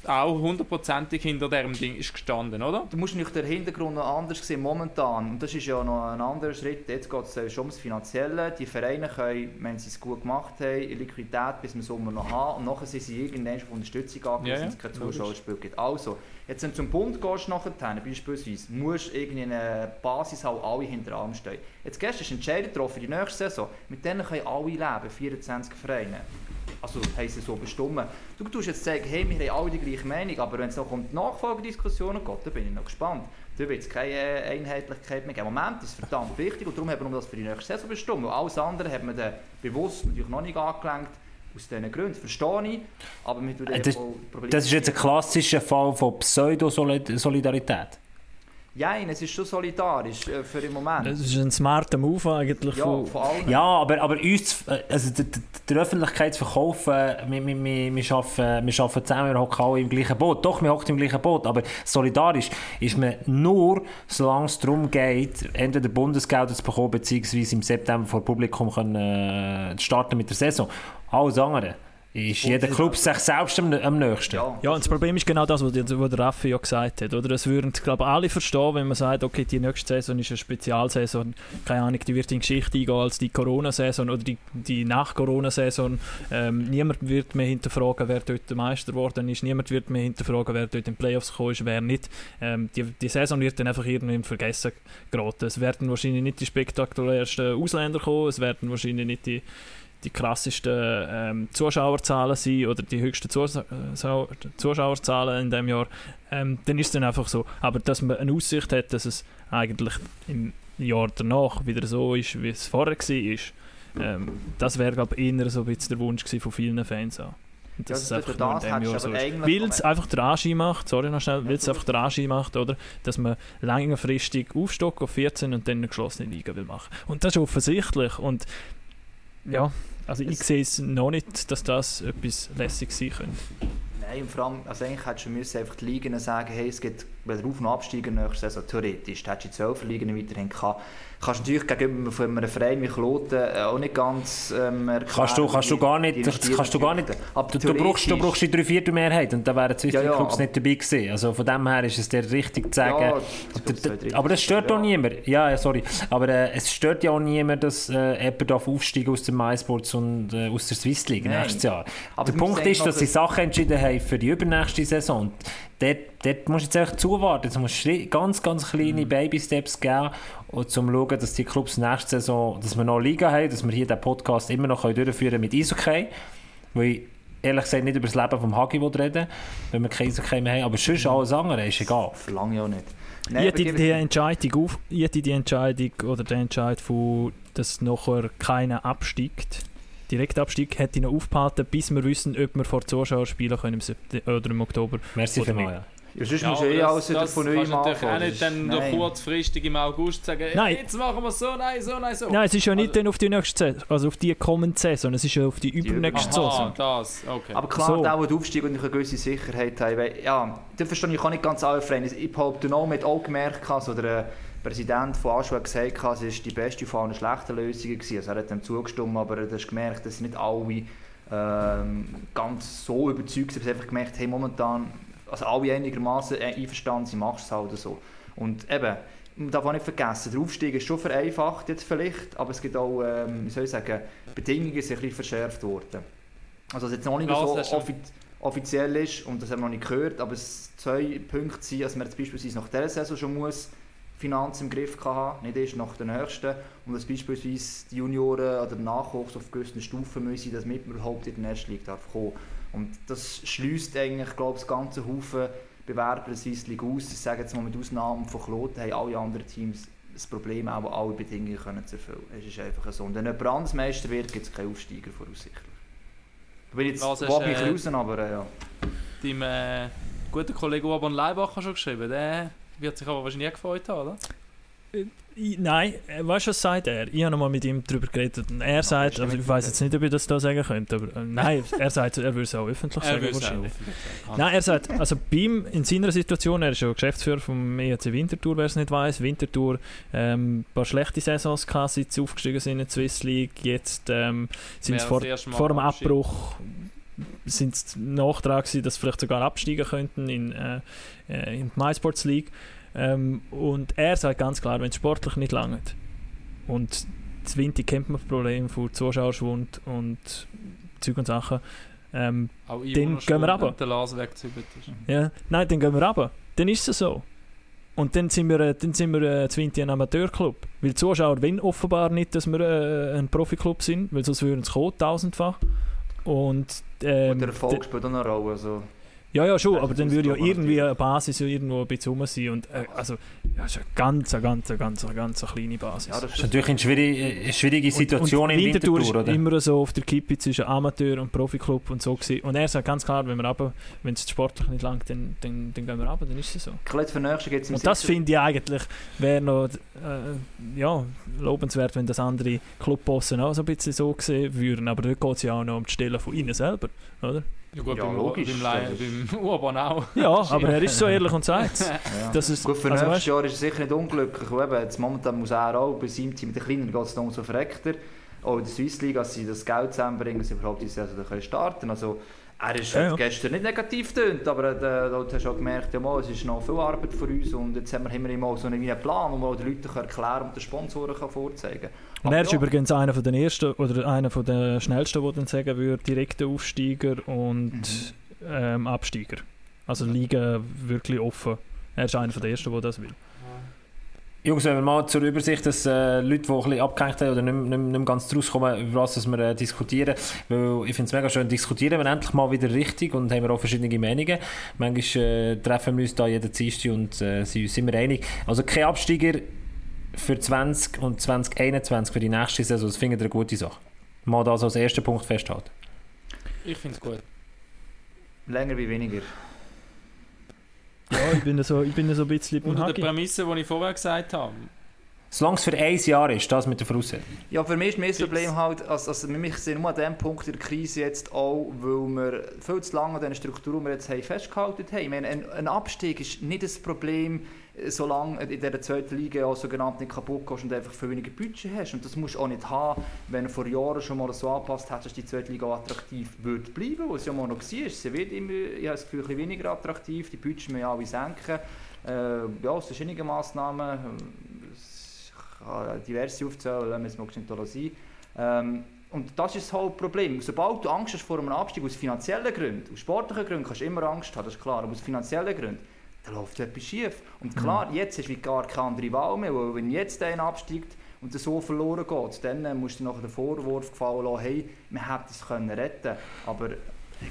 auch hundertprozentig hinter diesem Ding ist gestanden, oder? Du musst nicht den Hintergrund noch anders sehen momentan. Und das ist ja noch ein anderer Schritt. Jetzt geht es äh, schon ums Finanzielle. Die Vereine können, wenn sie es gut gemacht haben, Liquidität bis zum Sommer noch haben. Und nachher sind sie irgendwann auf Unterstützung angewiesen, ja, ja. wenn es kein Zuschauerspiel gibt. Also, jetzt wenn du zum Bund gehst, nachher, beispielsweise, musst du irgendwie eine Basis haben, alle hinter allem stehen. Jetzt gestern ist Entscheidung getroffen für die nächste Saison. Mit denen können alle leben, 24 Vereine also heisst es so bestimmen. Du tust jetzt sagen, hey, wir haben alle die gleiche Meinung, aber wenn es noch um die Nachfolgediskussionen geht, dann bin ich noch gespannt. Da wird es keine Einheitlichkeit mehr geben. Im Moment ist es verdammt wichtig und darum haben wir das für die nächste Saison bestimmt. alles andere hat man dann bewusst natürlich noch nicht angelenkt. Aus diesen Gründen verstehe ich, aber wir tun das, das ist jetzt ein klassischer Fall von Pseudo-Solidarität. Ja, es ist schon solidarisch äh, für den Moment. Das ist ein smarter Move eigentlich. Ja, von, allen. Ja, aber, aber uns, äh, also der, der Öffentlichkeit zu verkaufen, wir, wir, wir, wir, arbeiten, wir arbeiten zusammen, wir hocken alle im gleichen Boot. Doch, wir hocken im gleichen Boot, aber solidarisch ist man nur, solange es darum geht, entweder Bundesgelder zu bekommen, beziehungsweise im September vor Publikum können, äh, starten mit der Saison. Alles andere ist jeder Club sich selbst am, am nächsten. Ja, ja, und das Problem ist genau das, was der, was der Raffi ja gesagt hat. Oder? Das würden glaube alle verstehen, wenn man sagt, okay, die nächste Saison ist eine Spezialsaison. Keine Ahnung, die wird in Geschichte eingehen als die Corona-Saison oder die, die Nach-Corona-Saison. Ähm, niemand wird mehr hinterfragen, wer dort der Meister geworden ist. Niemand wird mehr hinterfragen, wer dort in den Playoffs gekommen ist, wer nicht. Ähm, die, die Saison wird dann einfach irgendwie Vergessen geraten. Es werden wahrscheinlich nicht die spektakulärsten Ausländer kommen, es werden wahrscheinlich nicht die die krassesten ähm, Zuschauerzahlen sind oder die höchsten Zus äh, Zuschauerzahlen in dem Jahr, ähm, dann ist es dann einfach so. Aber dass man eine Aussicht hat, dass es eigentlich im Jahr danach wieder so ist, wie es vorher war, ähm, das wäre glaube ich eher so ein bisschen der Wunsch von vielen Fans auch. Und dass ja, es einfach nur in dem Jahr so ist. Weil es einfach der Anschein macht, sorry noch schnell, weil es einfach der Anschein macht, oder, dass man längerfristig aufstockt auf 14 und dann eine geschlossene Liga will machen. Und das ist offensichtlich und ja, also ich sehe es noch nicht, dass das etwas lässig sein könnte. hey, vor allem, also eigentlich hättest du müssen einfach die Ligen sagen, hey, es gibt, wenn der Auf- und Absteiger nächste Saison, theoretisch, hättest du die 12 Ligen weiterhin gehabt. Kannst du natürlich gegenüber von einem Verein wie Kloten äh, auch nicht ganz ähm, erklären, kannst du, kannst du gar nicht, kannst du gar nicht, du, du, brauchst, du brauchst die Dreiviertelmehrheit und da wären die ja, ja, Clubs nicht dabei gewesen. Also von dem her ist es dir richtig zu sagen. Ja, das aber das stört ja. auch niemand. Ja, sorry. Aber äh, es stört ja auch niemand, dass äh, jemand aufsteigen aus dem MySports und äh, aus der Swiss League Nein. nächstes Jahr. Aber der Punkt ist, dass sie Sachen entschieden haben für die übernächste Saison dort, dort musst du jetzt einfach zuwarten. Du musst ganz, ganz kleine mhm. Baby-Steps geben, um zu schauen, dass die Clubs nächste Saison, dass wir noch Liga haben, dass wir hier den Podcast immer noch durchführen können mit Eishockey. Weil ich ehrlich gesagt nicht über das Leben vom Hagi reden wenn wir kein Eishockey mehr haben. Aber sonst alles andere ist egal. Verlange ich auch nicht. Nein, ich hätte die Entscheidung, auf, ich hätte die Entscheidung oder die Entscheidung, dass nachher keiner absteigt Direktabstieg hätte ich noch aufgehalten, bis wir wissen, ob wir vor Zuschauern spielen können im, September, oder im Oktober. Merci vielmals. Ja. Sonst ja, musst du eh alles wieder von neuem anfangen. Du auch nicht dann noch kurzfristig im August sagen, nein. jetzt machen wir so, nein, so, nein, so. Nein, es ist ja nicht also, dann auf die nächste Saison, also auf die kommende Saison, es ist ja auf die, die übernächste Saison. das, okay. Aber klar, so. auch der Aufstieg und eine gewisse Sicherheit haben, weil, ja, das verstehe ich auch nicht ganz alle Vereine. Ich behaupte noch mit auch gemerkt, also der Präsident von Aschua hat gesagt, es war die beste von allen schlechten Lösungen. Gewesen. Also er hat dem zugestimmt, aber du hast gemerkt, dass nicht alle ähm, ganz so überzeugt sind. Er hat einfach gemerkt, hey, momentan, also alle einigermaßen einverstanden sind, machst du es halt so. Und eben, man darf auch nicht vergessen, der Aufstieg ist schon vereinfacht jetzt vielleicht, aber es gibt auch, ähm, wie soll ich sagen, Bedingungen sind ein bisschen verschärft worden. Also es jetzt noch nicht ja, so offi offiziell ist und das haben wir noch nicht gehört, aber es zwei Punkte sind, dass man jetzt beispielsweise nach dieser Saison schon muss Finanzen im Griff haben, nicht erst nach der nächsten. Und dass beispielsweise die Junioren oder Nachwuchs auf gewissen Stufen müssen, dass mit überhaupt in den ersten Liga darf kommen. Und das schließt eigentlich, glaube ich, das ganze Haufen Bewerber der Swiss League aus. Ich sage jetzt mal mit Ausnahme von Kloten haben alle anderen Teams das Problem, auch alle Bedingungen können zu erfüllen. Es ist einfach so. Und wenn jemand anderes Meister wird, gibt es keinen Aufsteiger voraussichtlich. Da bin ich jetzt Was mich äh, raus, aber äh, ja. Deinem äh, guten Kollegen Urban Leibacher schon geschrieben, der wird sich aber wahrscheinlich gefreut haben, oder? Äh, nein, äh, weißt du, was sagt er? Ich habe mal mit ihm darüber geredet. Und er sagt, also ich weiß jetzt nicht, ob ich das da sagen könnte, aber äh, nein, er sagt, er würde es auch öffentlich sagen, wahrscheinlich. Auch nein, er sagt, also bei ihm in seiner Situation, er ist ja Geschäftsführer vom EHC Winterthur, wer es nicht weiß. Winterthur, ähm, ein paar schlechte Saisons gehabt, seit sie aufgestiegen sind in die Swiss League. Jetzt ähm, sind sie vor, vor dem Abbruch sind es Nachtrag dass sie vielleicht sogar absteigen könnten in, äh, in die MySports League. Ähm, und er sagt ganz klar, wenn es sportlich nicht langt und das Winter kennt man das Problem von Zuschauerschwund und Zeug und Sachen, ähm, dann gehen wir runter. Ja, nein, dann gehen wir runter. Dann ist es so. Und dann sind wir, äh, dann sind wir äh, ein Amateurclub. Weil die Zuschauer wollen offenbar nicht, dass wir äh, ein Profiklub sind, weil sonst würden es kommen, tausendfach. Und, ähm, und der Erfolg spielt auch eine Rolle. Also. Ja, ja, schon, aber dann würde ja irgendwie eine Basis ja irgendwo ein bisschen rum sein. Und, äh, also, ja, ist eine ganz, ganz, ganz, ganz kleine Basis. Ja, das ist natürlich eine schwierige, eine schwierige Situation und, und in Winterthur, Winterthur oder? immer so auf der Kippe zwischen Amateur und Profiklub und so gewesen. Und er sagt ganz klar, wenn wir runter, wenn es sportlich nicht langt, dann, dann, dann gehen wir runter, dann ist es so. Klar, für nächste geht's und das finde ich eigentlich, wäre noch äh, ja, lobenswert, wenn das andere Clubbossen auch so ein bisschen so gesehen würden. Aber dort geht es ja auch noch um die Stelle von ihnen selber, oder? Ja gut, ja, beim, logisch. Beim, beim Urban auch. Ja, aber er ist so ehrlich und sagt ja. das ist, Gut, für also nächstes Jahr ist er sicher nicht unglücklich. eben, jetzt momentan muss er auch bei seinem Team, mit den Kleinen geht es noch so verreckter. Auch in der Swiss League, dass sie das Geld zusammenbringen, dass sie überhaupt die Saison starten können. Also, er ist ja, ja. gestern nicht negativ tönt, aber äh, da hast du auch gemerkt, ja, mal, es ist noch viel Arbeit für uns und jetzt haben wir immer mal so einen Plan, wo man den Leuten erklären und den Sponsoren kann vorzeigen kann. Und er ist ja. übrigens einer von den ersten oder einer von den schnellsten, der dann sagen würde, direkter Aufsteiger und mhm. ähm, Absteiger. Also Liga wirklich offen. Er ist einer von den ersten, der das will. Jungs, wenn wir mal zur Übersicht, dass äh, Leute, die ein bisschen abgehängt haben oder nicht, nicht, nicht ganz draus kommen, über was wir äh, diskutieren, weil ich finde es mega schön, diskutieren wir endlich mal wieder richtig und haben wir auch verschiedene Meinungen. Manchmal äh, treffen wir uns da jeden Dienstag und äh, sind, sind wir einig. Also kein Absteiger für 20 und 2021 für die nächste Saison, das finde ich eine gute Sache. Mal das als ersten Punkt festhalten. Ich finde es gut. Länger wie weniger. Ja, ich bin so, ich bin so ein bisschen Unter der Prämisse, die ich vorher gesagt habe. Solange es für ein Jahr ist, das mit der Voraussetzung. Ja, für mich ist das Problem halt, also, also wir sind nur an dem Punkt in der Krise jetzt auch, weil wir viel zu lange an den Strukturen, die wir jetzt haben, festgehalten haben. Ich meine, ein, ein Abstieg ist nicht das Problem, solange in dieser zweiten Liga auch sogenannt nicht kaputt gehst und einfach viel weniger Budget hast. Und das musst du auch nicht haben, wenn du vor Jahren schon mal so angepasst hast, dass die zweite Liga attraktiv wird bleiben, was ja mal noch war. Sie wird immer, ich habe das Gefühl, ein weniger attraktiv, die Budgets müssen ja alle senken. Äh, ja, aus verschiedenen Massnahmen, diverse aufzählen, lassen wir es mal nicht sein. Ähm, und das ist das Hauptproblem. Sobald du Angst hast vor einem Abstieg aus finanziellen Gründen, aus sportlichen Gründen kannst du immer Angst haben, das ist klar, aber aus finanziellen Gründen, da läuft etwas schief. Und klar, mhm. jetzt hast du gar keine andere Wahl mehr, weil wenn jetzt einer absteigt und so verloren geht, dann musst du nachher den Vorwurf gefallen lassen, hey, wir hätten es können retten aber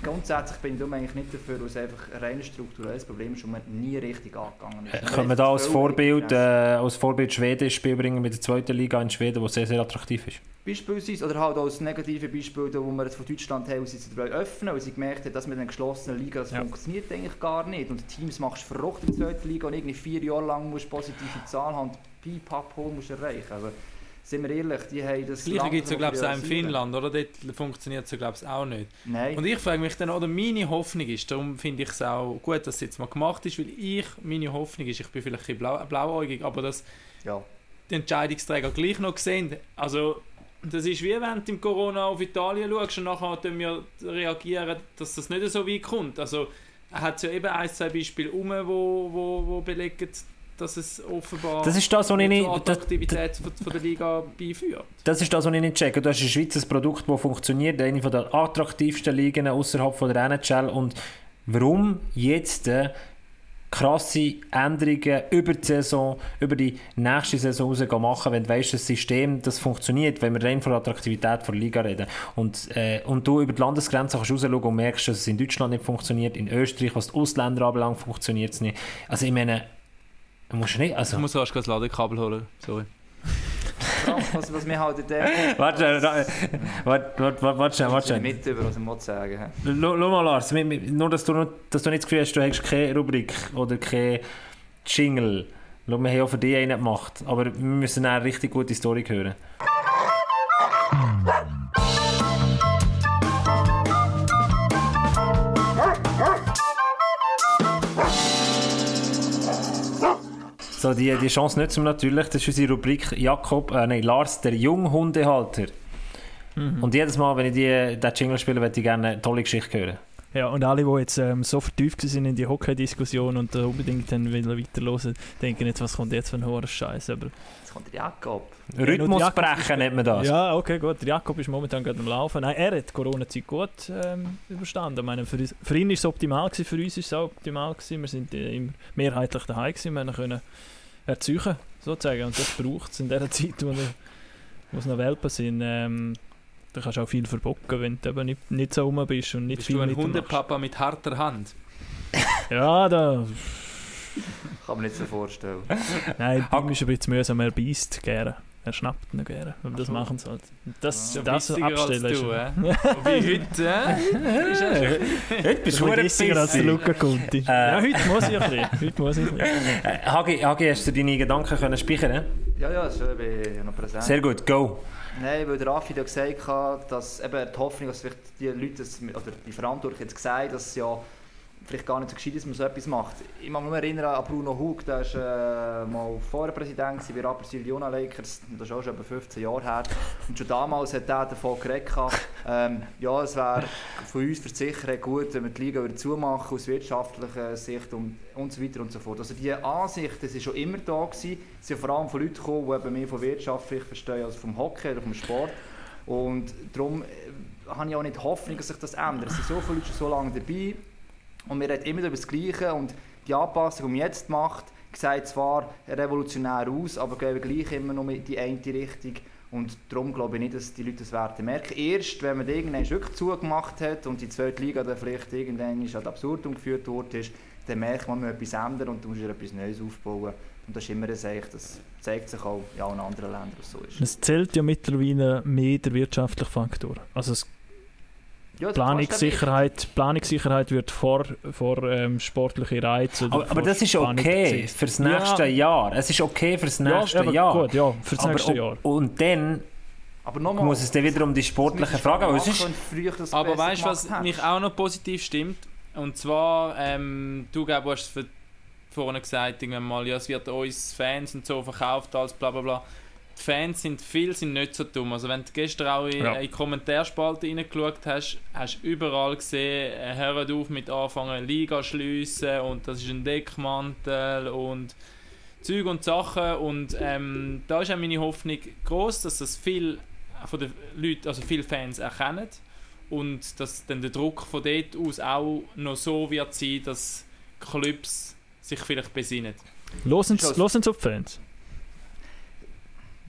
Grundsätzlich bin ich eigentlich nicht dafür, weil es einfach ein rein strukturelles Problem ist und man nie richtig angegangen ist. Können wir da als Vorbild, äh, als Vorbild Schweden ins Spiel bringen mit der zweiten Liga in Schweden, die sehr, sehr attraktiv ist? Beispielsweise, oder halt als negative Beispiel, wo wir jetzt von Deutschland haben, sie öffnen, weil sie gemerkt haben, dass mit einer geschlossenen Liga das ja. funktioniert eigentlich gar nicht. Und Teams machst du verrückt in der zweiten Liga und irgendwie vier Jahre lang musst du positive Zahlen haben, Pipapo musst erreichen. Aber sind wir ehrlich, die haben das. Gleiche gibt es ja, glaube ich, auch in Finnland, oder? Dort funktioniert es, glaube ich, auch nicht. Nein. Und ich frage mich dann, oder meine Hoffnung ist, darum finde ich es auch gut, dass es jetzt mal gemacht ist, weil ich, meine Hoffnung ist, ich bin vielleicht ein bisschen blau, blauäugig, aber dass ja. die Entscheidungsträger gleich noch sehen. Also, das ist wie wenn du im Corona auf Italien schaust und nachher wir reagieren, dass das nicht so weit kommt. Also, hat ja eben ein, zwei Beispiele um, wo, wo, wo belegen, dass es offenbar das ist das, was ich nicht, Attraktivität das, von der Liga beiführt. Das ist das, was ich nicht checke. Du hast in der Schweiz ein Produkt, das funktioniert, eine der attraktivsten Ligen außerhalb von der NHL und warum jetzt äh, krasse Änderungen über die Saison, über die nächste Saison raus machen, wenn du weißt, das System, das funktioniert, wenn wir rein von der Attraktivität der Liga reden. Und, äh, und du über die Landesgrenze kannst rausschauen und merkst, dass es in Deutschland nicht funktioniert, in Österreich, was die Ausländer anbelangt, funktioniert es nicht. Also ich meine, Du musst nicht, also... Ich muss erst das Ladekabel holen, sorry. was, was wir halt in dem... Warte, warte, warte, warte warte schnell. Mit über, was ich muss sagen. Schau mal, Lars, nur, dass du, dass du nicht das Gefühl hast, du hast keine Rubrik oder keine Jingle. Schau, wir haben ja für dich einen gemacht, aber wir müssen eine richtig gute Story hören. So, die, die Chance nutzen wir natürlich. Das ist unsere Rubrik Jakob, äh, nein, Lars, der Junghundehalter. Mhm. Und jedes Mal, wenn ich die, den Jingle spiele, würde ich gerne eine tolle Geschichte hören. Ja, und alle, die jetzt ähm, so vertieft sind in die Hockey-Diskussion und da unbedingt dann wieder weiterhören, denken jetzt, was kommt jetzt für ein hoher Scheiß. Aber jetzt kommt der Jakob. Rhythmusbrechen nennt man das. Ja, okay, gut. Der Jakob ist momentan gerade am Laufen. Nein, er hat die Corona-Zeit gut ähm, überstanden. Ich meine, für, für ihn war es optimal, gewesen, für uns war es auch optimal. Gewesen. Wir sind äh, mehrheitlich daheim gewesen. Wir können erzeugen, sozusagen. Und das braucht es in der Zeit, wo, wo es noch Welpen sind. Ähm, da kannst du auch viel verbocken, wenn du eben nicht, nicht so rum bist und nicht bist viel du ein Hundepapa mit harter Hand? ja, da... Kann man nicht so vorstellen. Nein, Bim ist ein bisschen mühsam, er beißt gerne. Er schnappt ihn gerne. Aber das machen sie halt. Das, ja, das abstellen ist... Du, äh? Wie heute, äh? heute bist du bissiger als der Luca Conti. Äh. Ja, heute muss ich ein bisschen. Heute muss ich ein bisschen. Äh, Hagi, Hagi, hast du deine Gedanken können speichern Ja, ja, so bin ich noch präsent. Sehr gut, go. Nein, weil der Raffi ja gesagt hat, dass eben die Hoffnung, dass die Leute, oder die Verantwortlichen jetzt gesagt dass ja vielleicht gar nicht so gescheit dass man so etwas macht. Ich kann mich erinnern an Bruno Hug, der war äh, mal vorher Präsident bei Rapperswil Jona Lakers, das ist auch schon etwa 15 Jahre her. Und schon damals hat er davon geredet, ähm, ja, es wäre von uns Sicherheit gut, wenn wir die Liga wieder zumachen, aus wirtschaftlicher Sicht und, und so weiter und so fort. Also diese Ansicht, das war schon immer da gewesen. Es sind vor allem von Leuten gekommen, die mehr von Wirtschaft verstehen als vom Hockey oder vom Sport. Und darum äh, habe ich auch nicht Hoffnung, dass sich das ändert. Es sind so viele Leute schon so lange dabei, und wir reden immer über das Gleiche und die Anpassung, die man jetzt macht, sieht zwar revolutionär aus, aber gehen gleich immer noch in die eine Richtung. Und darum glaube ich nicht, dass die Leute das werden merken. Erst, wenn man irgendwann wirklich zugemacht hat und die zweite Liga dann vielleicht irgendwann ad absurdum geführt wurde, dann merkt man, man muss etwas ändern und du musst etwas Neues aufbauen. Und das ist immer ein Zeichen, das zeigt sich auch in allen anderen Ländern, was so ist. Es zählt ja mittlerweile mehr der wirtschaftliche Faktor. Also es ja, Planungssicherheit, Planungssicherheit wird vor, vor ähm, sportliche Reize. Aber, aber das ist okay fürs nächste ja. Jahr. Es ist okay fürs nächste ja, Jahr. Gut, ja, fürs aber, nächste Jahr. Und dann aber nochmal, muss es dann wieder um die sportliche Frage gehen. Aber weißt du, was hast. mich auch noch positiv stimmt? Und zwar, ähm, du glaub, hast vorhin gesagt, irgendwann mal, ja, es wird uns Fans und so verkauft als bla bla bla. Die Fans sind viel sind nicht so dumm. Also wenn du gestern auch in, ja. in die Kommentarspalte reingeschaut hast, hast du überall gesehen, äh, hört auf mit anfangen Liga schliessen und das ist ein Deckmantel und Zeug und Sachen und ähm, da ist auch meine Hoffnung groß, dass das viel von den Leuten, also viele Fans erkennen und dass dann der Druck von dort aus auch noch so wird sein, dass Clubs sich vielleicht besinnen. Losen Sie auf die Fans?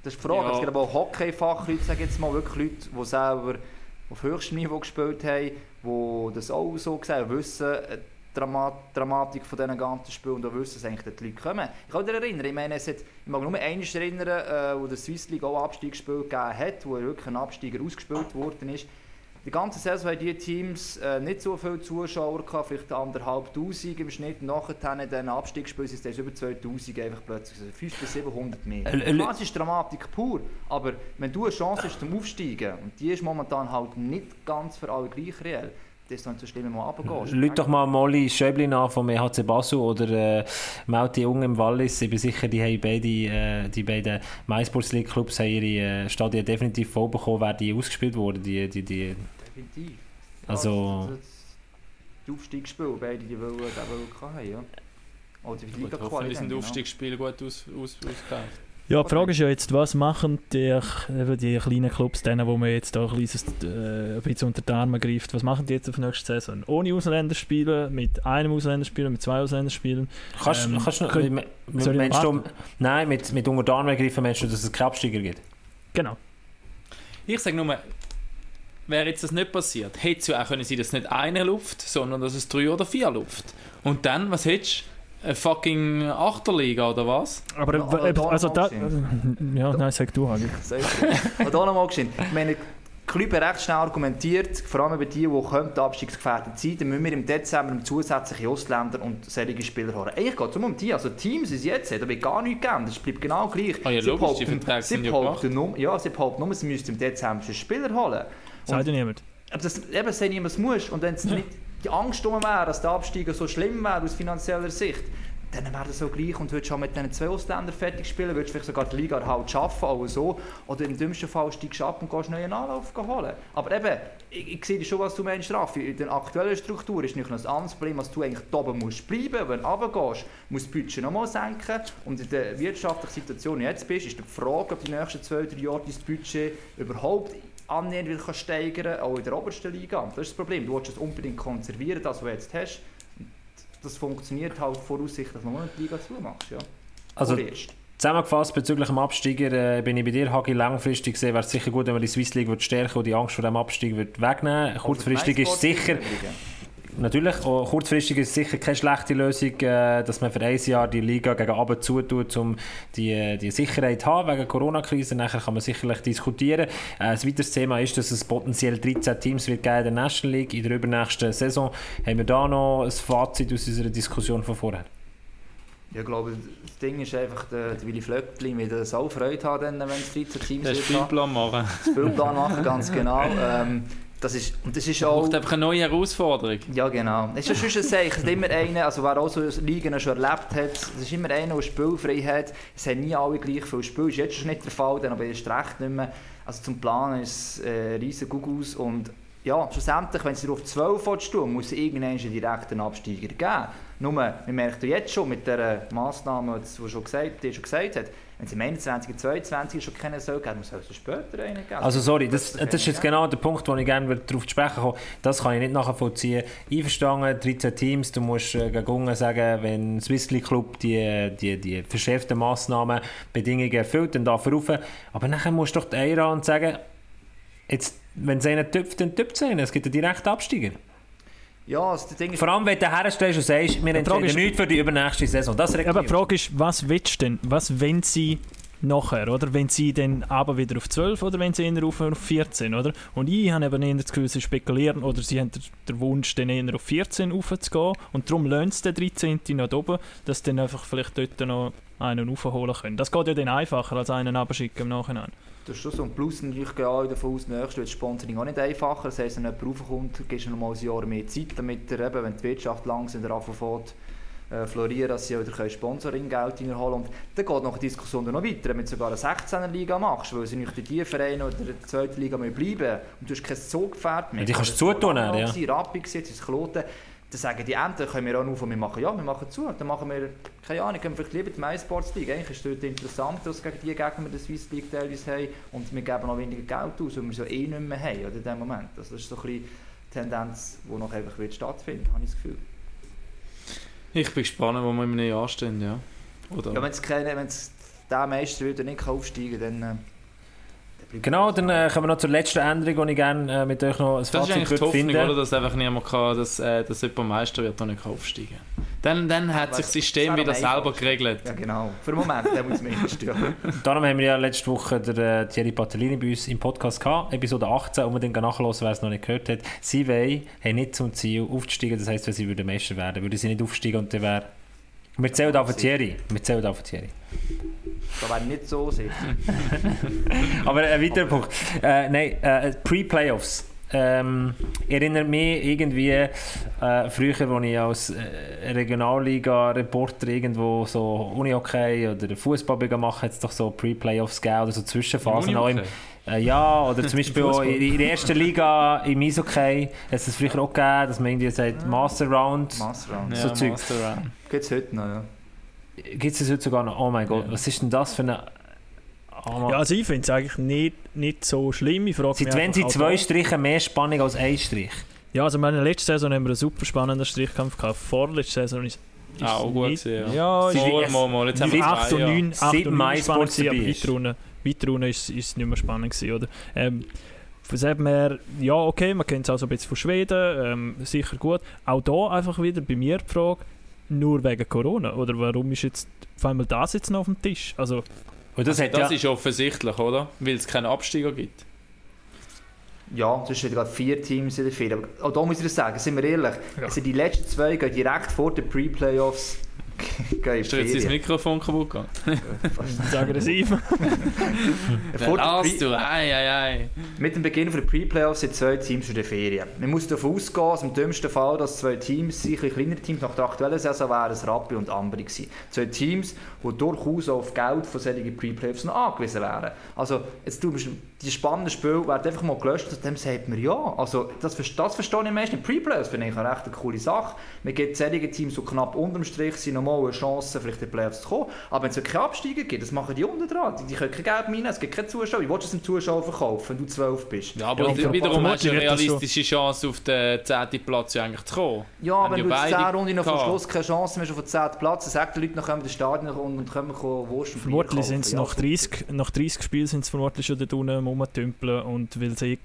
Das ist die Frage. Ja. Es gibt aber auch Hockey-Fachleute, sage jetzt mal, wirklich Leute, die selber auf höchstem Niveau gespielt haben, die das auch so gesehen wissen, äh, Dramat Dramatik von diesen ganzen Spielen und wissen, dass eigentlich die Leute kommen. Ich kann mich erinnern, ich meine, es hat, ich mag nur eines erinnern, äh, wo der Swiss League auch Abstiegsspiel gegeben hat, wo wirklich ein Absteiger ausgespielt worden ist. Die ganze Saison haben diese Teams äh, nicht so viele Zuschauer gehabt, vielleicht anderthalb Tausend im Schnitt. Nachher in den Abstiegsspielen sind es über 2000 einfach plötzlich, also 500 bis 700 mehr. Äh, das ist Dramatik pur, aber wenn du eine Chance hast zum Aufsteigen, und die ist momentan halt nicht ganz für alle gleich reell, das dann so schlimm mal runtergehst. Leute doch mal Molly Schöblin an vom EHC Basel oder äh, Mauti Jung im Wallis. Ich bin sicher, die haben beide, äh, die beiden MySports League Clubs haben ihre äh, Stadien definitiv voll bekommen, werden die ausgespielt wurden. Die, die, die. Definitiv. Also... Ja, die Aufstiegsspiele, beide die wollen, die wollen haben, ja. Oder die Liga-Qualität. Hoffe, die Aufstiegsspiele gut aus, aus, ausgekämpft. Ja, die Frage ist ja jetzt, was machen die, die kleinen Clubs, denen, wo man jetzt auch ein, kleines, äh, ein bisschen unter die Arme greift, was machen die jetzt auf nächste Saison? Ohne Ausländer spielen, mit einem Ausländer spielen, mit zwei Ausländer spielen? Kannst, ähm, kannst du, können, meinst du, nein, mit, mit unter die Arme greifen meinst du, dass es keinen Absteiger gibt? Genau. Ich sage nur, wäre jetzt das nicht passiert, hätte es ja auch können sein, dass es nicht eine Luft, sondern dass es drei oder vier Luft. Und dann, was hättest du? Eine fucking Achterliga oder was? Aber ja, äh, also da, ja, nein, sag du, Hagi. Und da nochmal geschehen. Ich meine, Club recht schnell argumentiert, vor allem bei die, die könnten abstiegsgefährdet sein, dann müssen wir im Dezember zusätzliche Ausländer und solche Spieler haben. Eigentlich geht es um die, also Teams ist jetzt, da wird gar nichts geben, das bleibt genau gleich. Ah ja, sie logisch, die Verträge sind ja gemacht. Ja, sie behaupten nur, sie müssten im Dezember einen Spieler holen. Sagt ja niemand. Aber das, eben, das niemand muss. Und wenn es nicht die Angst um wäre, dass der Abstieg so schlimm wäre aus finanzieller Sicht, dann wäre das so gleich und würdest schon mit diesen zwei Ausländern fertig spielen, würdest vielleicht sogar die Liga halt schaffen, auch so. Oder im dümmsten Fall steigst du ab und gehst neuen Anlauf holen. Aber eben, ich, ich sehe schon, was du meinst, Raffi. In der aktuellen Struktur ist nicht nur ein anderes Problem, dass du eigentlich oben musst bleiben. Wenn du runtergehst, musst du das Budget nochmal senken. Und in der wirtschaftlichen Situation, die jetzt bist, ist die Frage, ob die nächsten zwei, drei Jahre dein Budget überhaupt annähernd will steigern auch in der obersten Liga. das ist das Problem. Du willst es unbedingt konservieren, das, was du jetzt hast. Und das funktioniert halt voraussichtlich, wenn du die Liga zumachst. Ja. Also, Zusammengefasst bezüglich dem Absteiger äh, bin ich bei dir, Hagi, langfristig gesehen wäre es sicher gut, wenn man die Swiss League stärken und die Angst vor dem Abstieg wird wegnehmen also Kurzfristig ist sicher natürlich, auch kurzfristig ist es sicher keine schlechte Lösung, äh, dass man für ein Jahr die Liga gegen Abend zutut, um die, äh, die Sicherheit zu haben wegen der Corona-Krise. Nachher kann man sicherlich diskutieren. Äh, ein weiteres Thema ist, dass es potenziell 13 Teams wird geben in der National League. In der übernächsten Saison haben wir da noch ein Fazit aus unserer Diskussion von vorher. Ja, ich glaube, das Ding ist einfach, der, der Willi Flöckli der so Freude haben, wenn es 13 Teams wird. Den Spielplan machen. Spielplan machen, ganz genau. Ähm, das ist, und das ist auch... braucht einfach eine neue Herausforderung. Ja, genau. Es ist schon ein Zeichen. immer einer, also wer auch so Ligen schon erlebt hat, es ist immer einer, der spielfrei hat. Es haben nie alle gleich viel Spiel. Das ist jetzt schon nicht der Fall, dann aber erst recht nicht mehr. Also zum Planen ist es äh, riesen Gugus und ja, schlussendlich, wenn sie auf 12 stehen, muss es irgendwann einen direkten Absteiger geben. Nur, wir merken jetzt schon mit der Massnahme, die schon gesagt, die schon gesagt hat, wenn es im 21. 22 schon keinen soll geben, muss es später einen geben. Also sorry, das, das ist jetzt genau der Punkt, wo ich gerne darauf sprechen komme. Das kann ich nicht nachvollziehen. Einverstanden, 13 Teams, du musst äh, gegen sagen, wenn Swiss League Club die, die, die verschärften Massnahmen, Bedingungen erfüllt, dann darf er rauf. Aber nachher musst du doch die Eier sagen, jetzt, wenn es einen tüpft, dann tüpft es einen. Es gibt einen direkten Absteiger. Ja, also das Ding Vor allem, wenn du herstellst und sagst, wir entscheiden nichts für die übernächste Saison. Das aber die Frage ist, was willst du denn? Was wenn sie nachher, oder? Wenn sie dann aber wieder auf 12 oder wenn sie eher auf, auf 14, oder? Und ich habe eben eher das Gefühl, sie spekulieren oder sie haben den Wunsch, dann eher auf 14 raufzugehen und darum lohnt es den 13. noch oben, dass sie dann einfach vielleicht dort noch einen aufholen können. Das geht ja dann einfacher, als einen abschicken im Nachhinein. Das ist schon so. Und plus natürlich gehe ich davon aus, nächstes wird das Sponsoring auch nicht einfacher. Das heisst, wenn jemand raufkommt, gibst du noch mal ein Jahr mehr Zeit, damit er eben, wenn die Wirtschaft langsam darauf fährt, äh, florieren, dass sie wieder Sponsoring-Geld reinholen Und dann geht noch die Diskussion noch weiter, wenn du sogar eine 16er-Liga machst, weil sie nicht in die Vereine oder in der zweiten Liga mehr bleiben und du hast kein Zugpferd mehr. Ja, die kannst du zutun, ja. Rappi war jetzt, Kloten. Dann sagen die Ämter, können wir auch nur von mir machen, ja, wir machen zu. Dann machen wir, keine Ahnung, können wir vielleicht lieber die MySports League. Eigentlich ist es dort interessanter, als gegen die Gegner wir die Swiss League teilweise haben. Und wir geben noch weniger Geld aus, weil wir so eh nicht mehr haben, oder, in dem Moment. Also das ist so ein bisschen die Tendenz, die noch einfach wird stattfinden, habe ich das Gefühl. Ich bin gespannt, wo wir im einem Jahr stehen, ja. Oder? Ja, wenn es der Meister wieder nicht aufsteigen kann, dann... Äh, Genau, dann äh, kommen wir noch zur letzten Änderung, die ich gerne äh, mit euch noch ein Fazit Das ist eigentlich die Hoffnung, oder, dass einfach niemand kann, dass, äh, dass jemand Meister wird und nicht aufsteigen Dann, dann hat sich das System wieder selber geregelt. Ja genau, für einen Moment, der muss mindestens ja. Darum haben wir ja letzte Woche der, äh, Thierry Patellini bei uns im Podcast gehabt, Episode 18, und wir dann nachhören, wer es noch nicht gehört hat. Sie wollen, haben nicht zum Ziel aufzusteigen, das heisst, wenn sie würden Meister werden, würden sie nicht aufsteigen und dann wäre... Wir zählen auf Thierry, wir zählen auf Thierry. Da wäre nicht so sicher. Aber ein weiterer Punkt. Äh, nein, äh, Pre-Playoffs. Ähm, erinnert mich irgendwie äh, früher, als ich als äh, Regionalliga-Reporter irgendwo so Uni-Hockey oder Fußball habe, hat es doch so Pre-Playoffs gegeben oder so Zwischenphasen. Auch im, äh, ja, oder zum Beispiel auch in, in der ersten Liga im Eishockey hat es früher auch gegeben, dass man irgendwie sagt Master Round. Master Round. So ja, Master Round. Gibt es heute noch, ja. Gibt es heute sogar noch? Oh mein Gott, ja. was ist denn das für eine. Oh ja, also ich finde es eigentlich nicht, nicht so schlimm. Ich frage Seit wenn sie zwei Striche mehr Spannung als ein Strich? Ja, also meine letzte Saison haben wir einen super spannenden Strichkampf gehabt. Vorletzte Saison ist ist auch gut nicht, gewesen, ja. Ja, mal, mal, mal. Jetzt haben wir 8 und 9, 8 und 9 spannend gewesen, aber weiter unten ist es nicht mehr spannend gewesen, oder? Ähm, von dem her, ja okay, man kennt es also ein bisschen von Schweden, ähm, sicher gut. Auch da einfach wieder bei mir die Frage, nur wegen Corona? Oder warum ist jetzt vor allem das jetzt noch auf dem Tisch? Also, und das, also das ja ist offensichtlich, oder? Weil es keinen Absteiger gibt. Ja, es sind gerade vier Teams in der Vier. Aber auch da muss ich das sagen, sind wir ehrlich, ja. also die letzten zwei gehen direkt vor den Pre-Playoffs Ist dir jetzt dein Mikrofon kaputt gegangen? Fast aggressiv. Lass du, ei, ei, ei. Mit dem Beginn der Pre-Playoffs sind zwei Teams für die Ferien. Man muss davon ausgehen, dass im dümmsten Fall, dass zwei Teams, sicher kleinere Teams, nach der aktuellen Saison wären Rappi und Ambri gewesen. Zwei Teams, die durchaus auf Geld von solchen Pre-Playoffs noch angewiesen wären. Also, jetzt du die spannenden Spiele werden einfach mal gelöscht und dann sagt man ja. Also, das, das verstehe ich meistens. Pre-Playoffs finde ich eine recht coole Sache. Man gibt solche Teams, die knapp unterm Strich sind, nochmal eine Chance, vielleicht in die Playoffs zu kommen. Aber wenn es keine Absteiger gibt, das machen die unten dran. Die, die können kein Geld mehr es gibt keine Zuschauer. Wie willst du es dem Zuschauer verkaufen, wenn du 12 bist? Ja, aber ja, wiederum hast du eine realistische Chance, auf den 10. Platz eigentlich zu kommen. Ja, wenn, wenn du in 10 Runden noch vom Schluss keine Chance mehr auf den 10. Platz, dann sagen die Leute, dann kommen in das Stadion und können Wurst Vermutlich sind es nach 30, nach 30 Spielen sind es vermutlich schon dort unten rumtümpeln und weil sie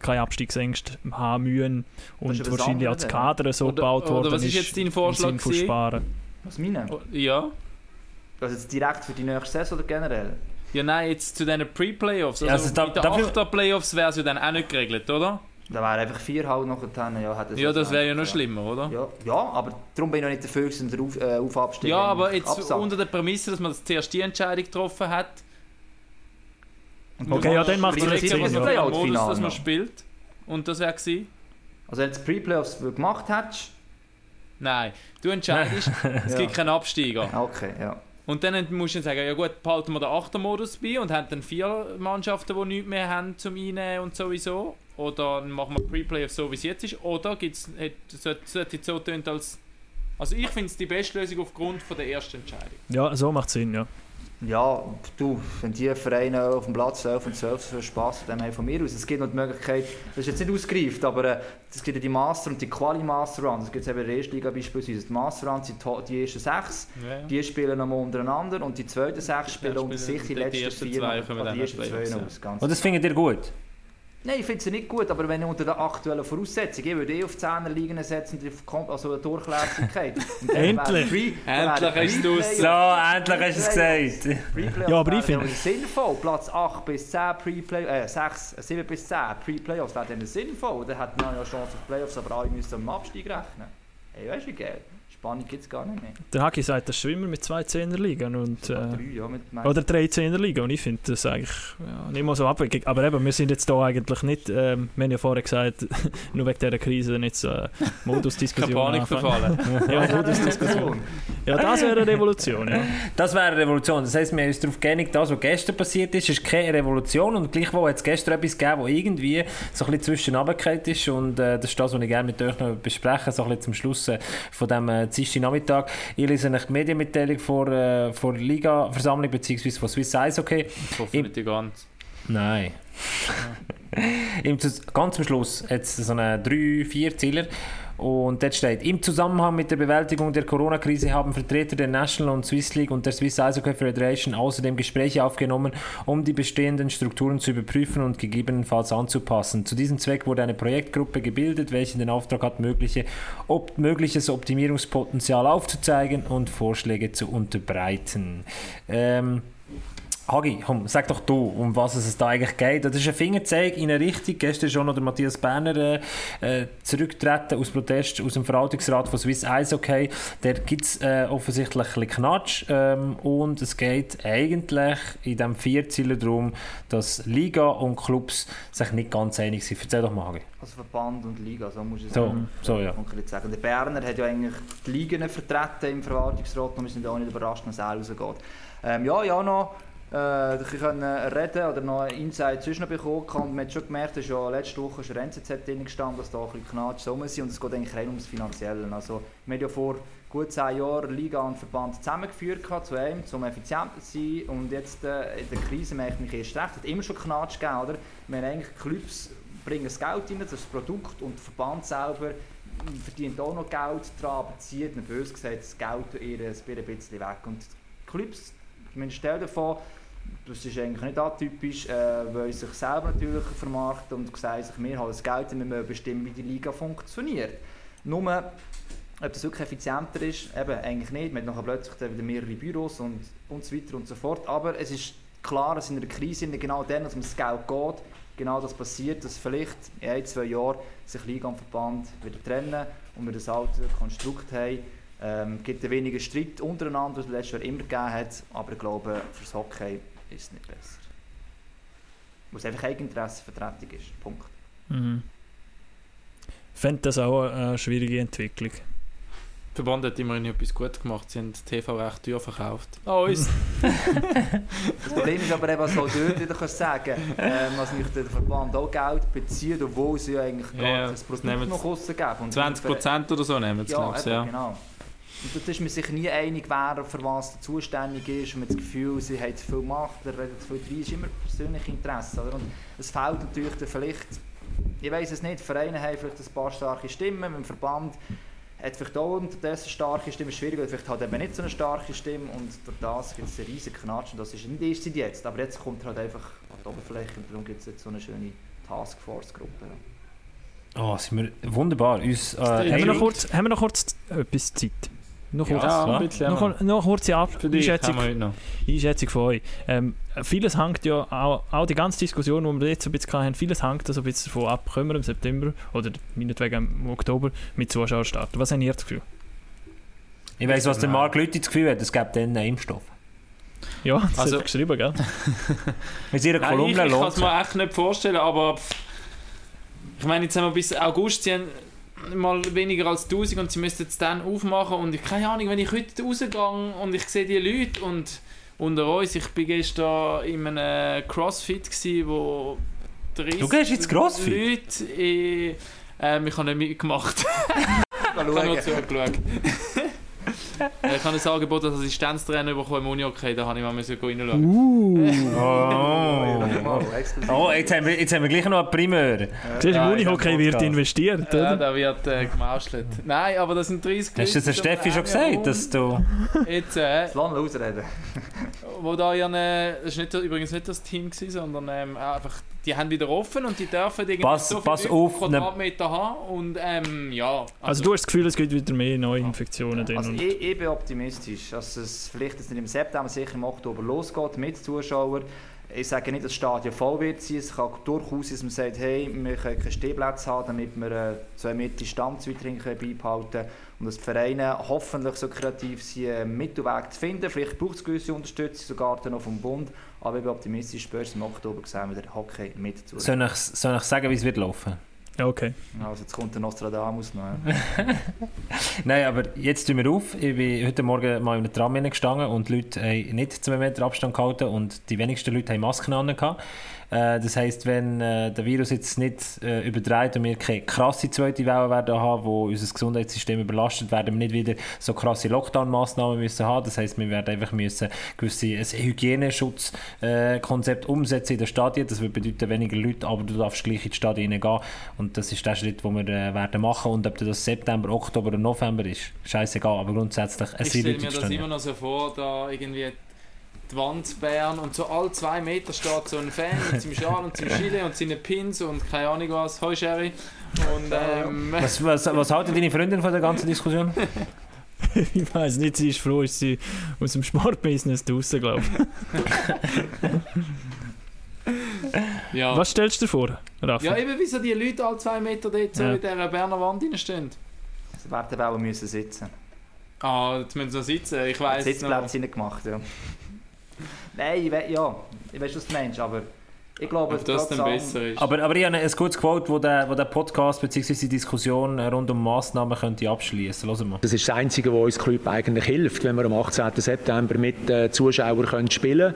keine Abstiegsängste haben müssen und wahrscheinlich als Kader so oder, gebaut worden oder was ist. jetzt dein Vorschlag? Sparen. Was meine? Oh, ja. Also jetzt direkt für die nächste Saison oder generell? Ja, nein, jetzt zu diesen Pre-Playoffs. Also, also da, mit den dafür... Playoffs wäre es ja dann auch nicht geregelt, oder? Da wäre einfach vier halt noch getan. Ja, hat das ja das wäre ja noch schlimmer, oder? Ja, ja, aber darum bin ich noch nicht dafür, dass wir auf, äh, auf Abstieg Ja, aber jetzt absagt. unter der Prämisse, dass man das zuerst die Entscheidung getroffen hat. Und okay, ja, dann macht es nicht Sinn. Ja. Modus, dass man spielt. Und das wäre gewesen. Also wenn du Pre-Playoffs gemacht hättest, Nein, du entscheidest, es gibt keinen Absteiger. Okay, ja. Und dann musst du sagen, ja gut, behalten wir den Achtermodus bei und haben dann vier Mannschaften, die nichts mehr haben zum Einnehmen und sowieso. Oder machen wir Pre-Playoff so, wie es jetzt ist. Oder gibt's, sollte es so tönt als... Also ich finde es die beste Lösung aufgrund von der ersten Entscheidung. Ja, so macht Sinn, ja. Ja, du, wenn die Vereine auf dem Platz 11 und 12 so Spass dann haben von mir aus. Es gibt noch die Möglichkeit, das ist jetzt nicht ausgereift, aber äh, es gibt ja die Master und die Quali Master Runs. Es gibt eben in der ersten Liga beispielsweise. Die Master Runs sind die ersten sechs, ja. die spielen nochmal untereinander und die zweiten sechs spielen unter sich die letzten vier, zwei, die ersten zwei aus. und das findet ihr gut? Nein, ich finde sie nicht gut, aber wenn unter der aktuellen Voraussetzung, ich würde eh auf 10er Ligen setzen, also eine Durchlässigkeit. endlich! Free, endlich hast du es So, endlich hast du es gesagt. Ja, aber ich finde... sinnvoll. Platz 8 bis 10 Pre-Play, äh 6, 7 bis 10 Pre-Playoffs wäre dann sinnvoll. Dann hat man ja Chance auf Playoffs, aber alle müssen am Abstieg rechnen. Hey, weißt du wie geil? Spannung gibt es gar nicht mehr. Der Haki sagt, das Schwimmer mit zwei Zehnerligen und, äh, drei, ja, mit oder drei Zehnerligen und ich finde das eigentlich ja, nicht mal so abwegig. Aber eben, wir sind jetzt da eigentlich nicht, ähm, wir haben ja vorher gesagt, nur wegen dieser Krise nicht so äh, Modusdiskussion Panik verfallen. ja, Modusdiskussion. Ja, das wäre eine Revolution, ja. Das wäre eine Revolution. Das heisst, wir haben uns darauf geeinigt, das, was gestern passiert ist, ist keine Revolution und gleichwohl hat es gestern etwas gegeben, das irgendwie so ein bisschen zwischen ist und äh, das ist das, was ich gerne mit euch noch besprechen, so ein bisschen zum Schluss äh, von dem äh, Dienstag Nachmittag. Ich lese eine Medienmitteilung vor, äh, vor Liga-Versammlung bzw. von Swiss Eishockey. Hoffentlich die ganz. Nein. Ganz am Schluss jetzt so einen 3-4-Zieler und dort steht, im Zusammenhang mit der Bewältigung der Corona-Krise haben Vertreter der National und Swiss League und der Swiss Ice Hockey Federation außerdem Gespräche aufgenommen, um die bestehenden Strukturen zu überprüfen und gegebenenfalls anzupassen. Zu diesem Zweck wurde eine Projektgruppe gebildet, welche den Auftrag hat, mögliche, ob, mögliches Optimierungspotenzial aufzuzeigen und Vorschläge zu unterbreiten. Ähm, Hagi, komm, sag doch du, um was es da eigentlich geht. Das ist ein Fingerzeig in eine Richtung. Gestern ist schon noch der Matthias Berner äh, äh zurückgetreten aus Protest aus dem Verwaltungsrat von Swiss Eishockey. Der gibt es äh, offensichtlich ein bisschen Knatsch ähm, und es geht eigentlich in diesem Vierzieler darum, dass Liga und Clubs sich nicht ganz einig sind. Erzähl doch mal, Hagi. Also Verband und Liga, so muss ich so, so, ja. konkret sagen. Der Berner hat ja eigentlich die Ligen vertreten im Verwaltungsrat und wir sind auch nicht überrascht, dass er rausgeht. Ähm, ja, ja, noch äh, können reden oder noch einen Insight zwischen bekommen und man hat schon gemerkt, dass ja letzte Woche schon NZZ drin gestanden, dass da ein bisschen Knatsch rum sind und es geht eigentlich rein ums Finanzielle. Also, wir haben ja vor gut zehn Jahren Liga und Verband zusammengeführt zu einem, um effizienter zu sein und jetzt äh, in der Krise merke ich mich erst recht, es hat immer schon Knatsch gegeben, oder? Wir haben eigentlich Clubs bringen das Geld rein, das Produkt und der Verband selber verdient auch noch Geld dran, aber zieht, bös gesagt, das Geld ihr ein bisschen weg und die Clubs, man stellt davon, das ist eigentlich nicht atypisch, äh, weil sich selber natürlich vermarkten und sagen sich, wir haben das Geld und wir müssen bestimmen, wie die Liga funktioniert. Nur, ob das wirklich effizienter ist, eben eigentlich nicht. Man hat plötzlich wieder mehrere Büros und, und so weiter und so fort. Aber es ist klar, dass in einer Krise genau dann, dass um das Geld geht, genau das passiert, dass vielleicht in ein, zwei Jahren sich Liga und Verband wieder trennen und wir das alte Konstrukt haben. Ähm, es gibt weniger Streit untereinander, was es letztes Jahr immer gegeben hat, aber ich glaube, für das Hockey ist es nicht besser. Wo es einfach Eigeninteressenvertretung ist. Punkt. Mhm. Ich finde das auch eine schwierige Entwicklung. Der Verband hat immerhin etwas gut gemacht. Sie haben TV recht teuer verkauft. Oh, ist. das Problem ist aber eben, was halt dort wieder sagen ähm, also nicht der Verband auch Geld bezieht, obwohl sie eigentlich ja, das Produkt noch rausgeben. 20% oder so nehmen sie, ja, glaube ich. Ja, genau. Und dort ist man sich nie einig, wer für was zuständig ist. Und man hat das Gefühl, sie haben zu viel Macht, oder redet zu viel drin. Es ist immer persönliches Interesse. Oder? Und es fehlt natürlich vielleicht, ich weiß es nicht, Vereine haben vielleicht ein paar starke Stimmen, mit dem Verband hat vielleicht auch unterdessen starke Stimme, schwierig, weil vielleicht hat eben nicht so eine starke Stimme und durch das gibt es einen riesigen Knatsch und das ist nicht erst seit jetzt, aber jetzt kommt er halt einfach an die Oberfläche und darum gibt es jetzt so eine schöne Taskforce-Gruppe. Oh, sind wir wunderbar. Uns, äh, haben, wir noch kurz, haben wir noch kurz etwas Zeit? Noch kurz, ja, ein bisschen, noch, noch kurze Ab Einschätzung, Einschätzung von euch. Ähm, vieles hängt ja, auch, auch, die ganze Diskussion, die wir jetzt ein bisschen hatten, vieles hängt also ein bisschen davon ab, können wir im September oder meinetwegen im Oktober mit Zuschauern starten. Was habt ihr das Gefühl? Ich weiss, was der Marc Lüthi das Gefühl hat, es gibt dann einen Impfstoff. Ja, das also, hat er geschrieben, gell? Mit ihrer Kolumne Ich, ich kann es mir echt nicht vorstellen, aber ich meine, jetzt haben wir bis August, sie haben mal weniger als 1000 und sie müssen es dann aufmachen und ich keine Ahnung, wenn ich heute rausgehe und ich sehe die Leute und unter uns, ich bin gestern in einem Crossfit gsi, wo 30 du gehst jetzt Crossfit? Leute, in, äh, ich habe nicht mitgemacht. ich habe nur zugeschaut. Ich habe ein Angebot als Assistenztrainer bekommen im Unihockey, da habe ich mal reinschauen. Uh. oh. exklusiv. Oh, jetzt haben wir, jetzt haben wir gleich noch eine Primeur. Siehst du, im Unihockey wird investiert, oder? Ja, da wird äh, gemauschelt. Nein, aber das sind 30 Hast du das der Steffi schon gesagt, dass du... Jetzt, äh... Das Land ausreden. Wo da ja eine... Das war nicht, übrigens nicht das Team, gewesen, sondern ähm, einfach... Die haben wieder offen und die dürfen irgendwie pass, so pass auf, Quadratmeter ne... haben und ähm, ja... Also, also, du hast das Gefühl, es gibt wieder mehr Neuinfektionen ja. drin? Also ich, ich bin optimistisch, dass es vielleicht nicht im September, sicher im Oktober losgeht mit Zuschauern. Ich sage nicht, dass das Stadion voll wird sein. Es kann durchaus sein, dass man sagt, hey, wir können keine Stehplätze haben, damit wir äh, zwei Meter Distanz weiterhin beibehalten können. Und dass die Vereine hoffentlich so kreativ sind, einen Mittelweg zu finden. Vielleicht braucht es gewisse Unterstützung, sogar auch vom Bund. Aber ich bin optimistisch, spätestens im Oktober sehen wir den Hockey mit zu. Soll ich, soll ich sagen, wie es wird laufen? Okay. Also jetzt kommt der Nostradamus noch. Ja. Nein, aber jetzt tun wir auf. Ich bin heute Morgen mal in einem Tram gestanden und die Leute haben nicht zwei Meter Abstand gehalten und die wenigsten Leute haben Masken an. Äh, das heisst, wenn äh, der Virus jetzt nicht äh, übertreibt und wir keine krasse zweite Welle werden haben, wo unser Gesundheitssystem überlastet, werden wir nicht wieder so krasse Lockdown-Massnahmen müssen haben. Das heisst, wir werden einfach müssen gewisse ein Hygieneschutzkonzept umsetzen in den Stadien. Das würde bedeuten weniger Leute, aber du darfst gleich in die Stadien gehen. Und das ist der Schritt, den wir äh, werden machen. Und ob das September, Oktober oder November ist, scheißegal. Aber grundsätzlich, es ich stelle mir das immer noch so vor, da irgendwie die Wand Bern und so alle zwei Meter steht so ein Fan mit seinem Schal und seinem Chile und seinen Pins und keine Ahnung was. Hoi Sherry. Und, ähm, was, was, was halten deine Freundin von der ganzen Diskussion? ich weiß nicht, sie ist froh, ist sie aus dem Sportbusiness draußen, glaube ich. ja. Was stellst du dir vor, Rafa? Ja, eben, wieso die Leute alle zwei Meter dort so ja. in dieser Berner Wand stehen. Sie werden auch müssen sitzen. Ah, jetzt müssen sie sitzen, ich weiß Sitzplätze nicht gemacht, ja. Nein, ich we ja, ich weiß, was du meinst, aber ich glaube, Ob das dann besser ist. Aber, aber ich habe ein gutes Quote, wo der, wo der Podcast bzw. die Diskussion rund um Massnahmen könnte abschließen könnte. Das ist das Einzige, was uns Club eigentlich hilft, wenn wir am 18. September mit äh, Zuschauern können spielen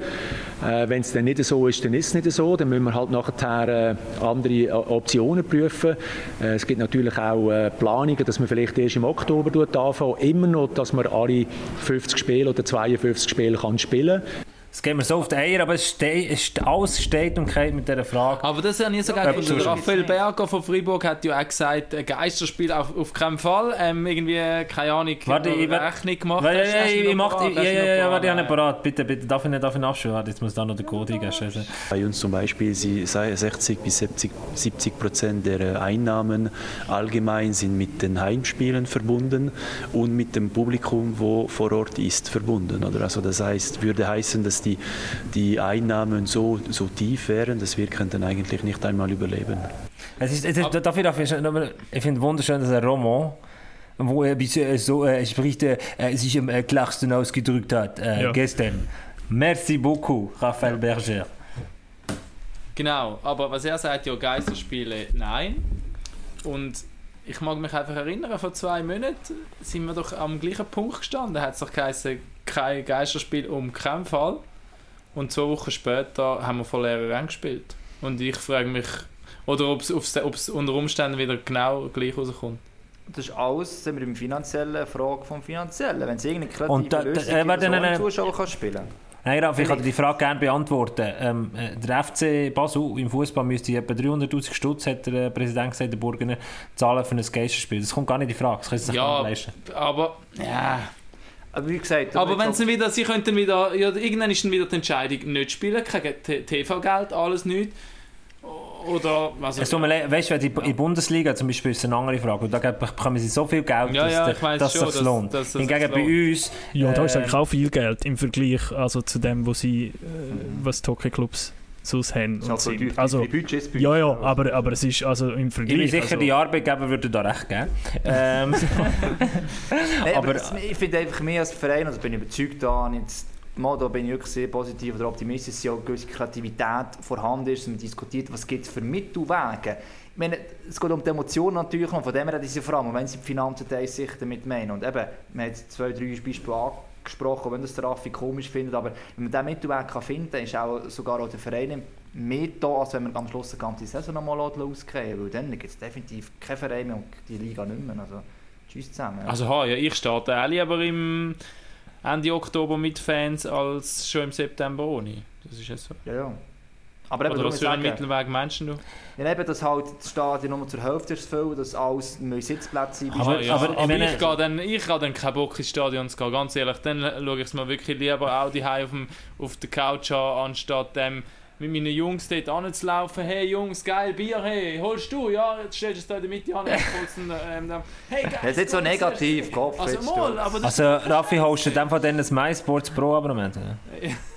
können. Äh, wenn es dann nicht so ist, dann ist es nicht so. Dann müssen wir halt nachher äh, andere äh, Optionen prüfen. Äh, es gibt natürlich auch äh, Planungen, dass man vielleicht erst im Oktober anfangen Immer noch, dass man alle 50 Spiele oder 52 Spiele kann spielen kann. Es geht mir so auf die Eier, aber es steht, es, alles steht und geht mit dieser Frage. Aber das ist ja nicht so geil. Ja, Raphael Berger von Freiburg hat ja auch gesagt, ein Geisterspiel auf, auf keinen Fall. Ähm, irgendwie, keine Ahnung, warte, ich, Rechnung gemacht. Warte, hast, hast ich, ich mach die, ja, ja, ja, warte, ich habe parat. Bitte, bitte, darf ich nicht, darf ich abschwören? Jetzt muss da noch der Code eingeben. Bei uns zum Beispiel sind 60 bis 70, 70 Prozent der Einnahmen allgemein sind mit den Heimspielen verbunden und mit dem Publikum, wo vor Ort ist, verbunden. Oder? Also das heißt, würde heißen, dass die, die Einnahmen so, so tief wären, dass wir könnten eigentlich nicht einmal überleben. Es ist, es ist, dafür, dafür, ich finde wunderschön, dass ein Roman wo er so äh, spricht, äh, sich am äh, klarsten ausgedrückt hat äh, ja. gestern. Merci beaucoup, Raphael Berger. Genau, aber was er sagt, ja, Geisterspiele, nein. Und ich mag mich einfach erinnern, vor zwei Monaten sind wir doch am gleichen Punkt gestanden. Da hat es doch geheißen, kein Geisterspiel um keinen Fall. Und zwei Wochen später haben wir von Rängen gespielt. Und ich frage mich, oder ob es unter Umständen wieder genau gleich rauskommt. Das ist alles sind wir im finanziellen Frage vom Finanziellen. Wenn es irgendeine kreative und da, Lösung äh, gibt, so einen Zuschauer kann spielen Nein, Ralf, ich kann die Frage gerne beantworten. Ähm, äh, der FC Basel im Fußball müsste etwa 300'000 Stutz, hat der Präsident gesagt, der Burgener, zahlen für ein Geisterspiel. Das kommt gar nicht in Frage, das können sie sich ja, leisten. aber... Ja... Aber wie gesagt... Aber wenn sie wieder, sie könnten wieder, ja, irgendwann ist dann wieder die Entscheidung, nicht spielen, kein TV-Geld, alles nicht. Oder, also, es weißt du, in der Bundesliga zum Beispiel ist es eine andere Frage. Und da bekommen sie so viel Geld, ja, ja, dass, es sich lohnt. Dass, dass Hingegen bei uns... Ja, da ist eigentlich auch viel Geld im Vergleich also zu dem, was sie, äh, was die Hockeyclubs sonst haben. Und also, sind. also Budgets, Budgets, ja, ja, aber, aber es ist also im Vergleich... Ich bin sicher, also, die Arbeitgeber würden da recht geben. ähm, nee, aber, aber ich finde einfach mehr als Verein, also bin ich überzeugt da, jetzt Mal, da bin ich wirklich sehr positiv oder optimistisch, dass ja eine gewisse Kreativität vorhanden ist. Man diskutiert, was gibt es für Mittelwege. Ich meine, es geht um die Emotionen natürlich und von dem her diese Frage, wenn sie die Finanzen sich damit meinen. Und eben, wir haben zwei, drei Beispiele angesprochen, wenn das der Raffi komisch findet, aber wenn man diesen Mittelweg kann finden kann, ist auch sogar auch der Verein mehr da, als wenn man am Schluss die ganze Saison nochmal ausgehen weil dann gibt es definitiv keine Vereine mehr und die Liga nicht mehr. Also, tschüss zusammen. Also, ja, ich starte ehrlich, aber im Ende Oktober mit Fans als schon im September ohne. Das ist ja so. Ja, ja. Aber eben, Oder was für einen Mittelweg meinst du? Ja, eben, dass halt das Stadion nur zur Hälfte ist zu füllen, dass alles neue Sitzplätze sind. Aber- Ja, aber aber, ich meine- ich, gehe dann, ich habe dann keinen Bock ins Stadion zu gehen, ganz ehrlich. Dann schaue ich es mir wirklich lieber auch die auf, dem, auf der Couch an, anstatt ähm, mit meinen Jungs dort anzulaufen. Hey Jungs, geil Bier, hey, holst du? Ja, jetzt stellst du es da in der Mitte an. jetzt holst du einen, ähm, dann, hey, geil. Das ist nicht so negativ, Kopf. Also jetzt, mal, du. aber das Also Raffi hostet in dem Fall dann ein MySports Pro Abonnement. ja?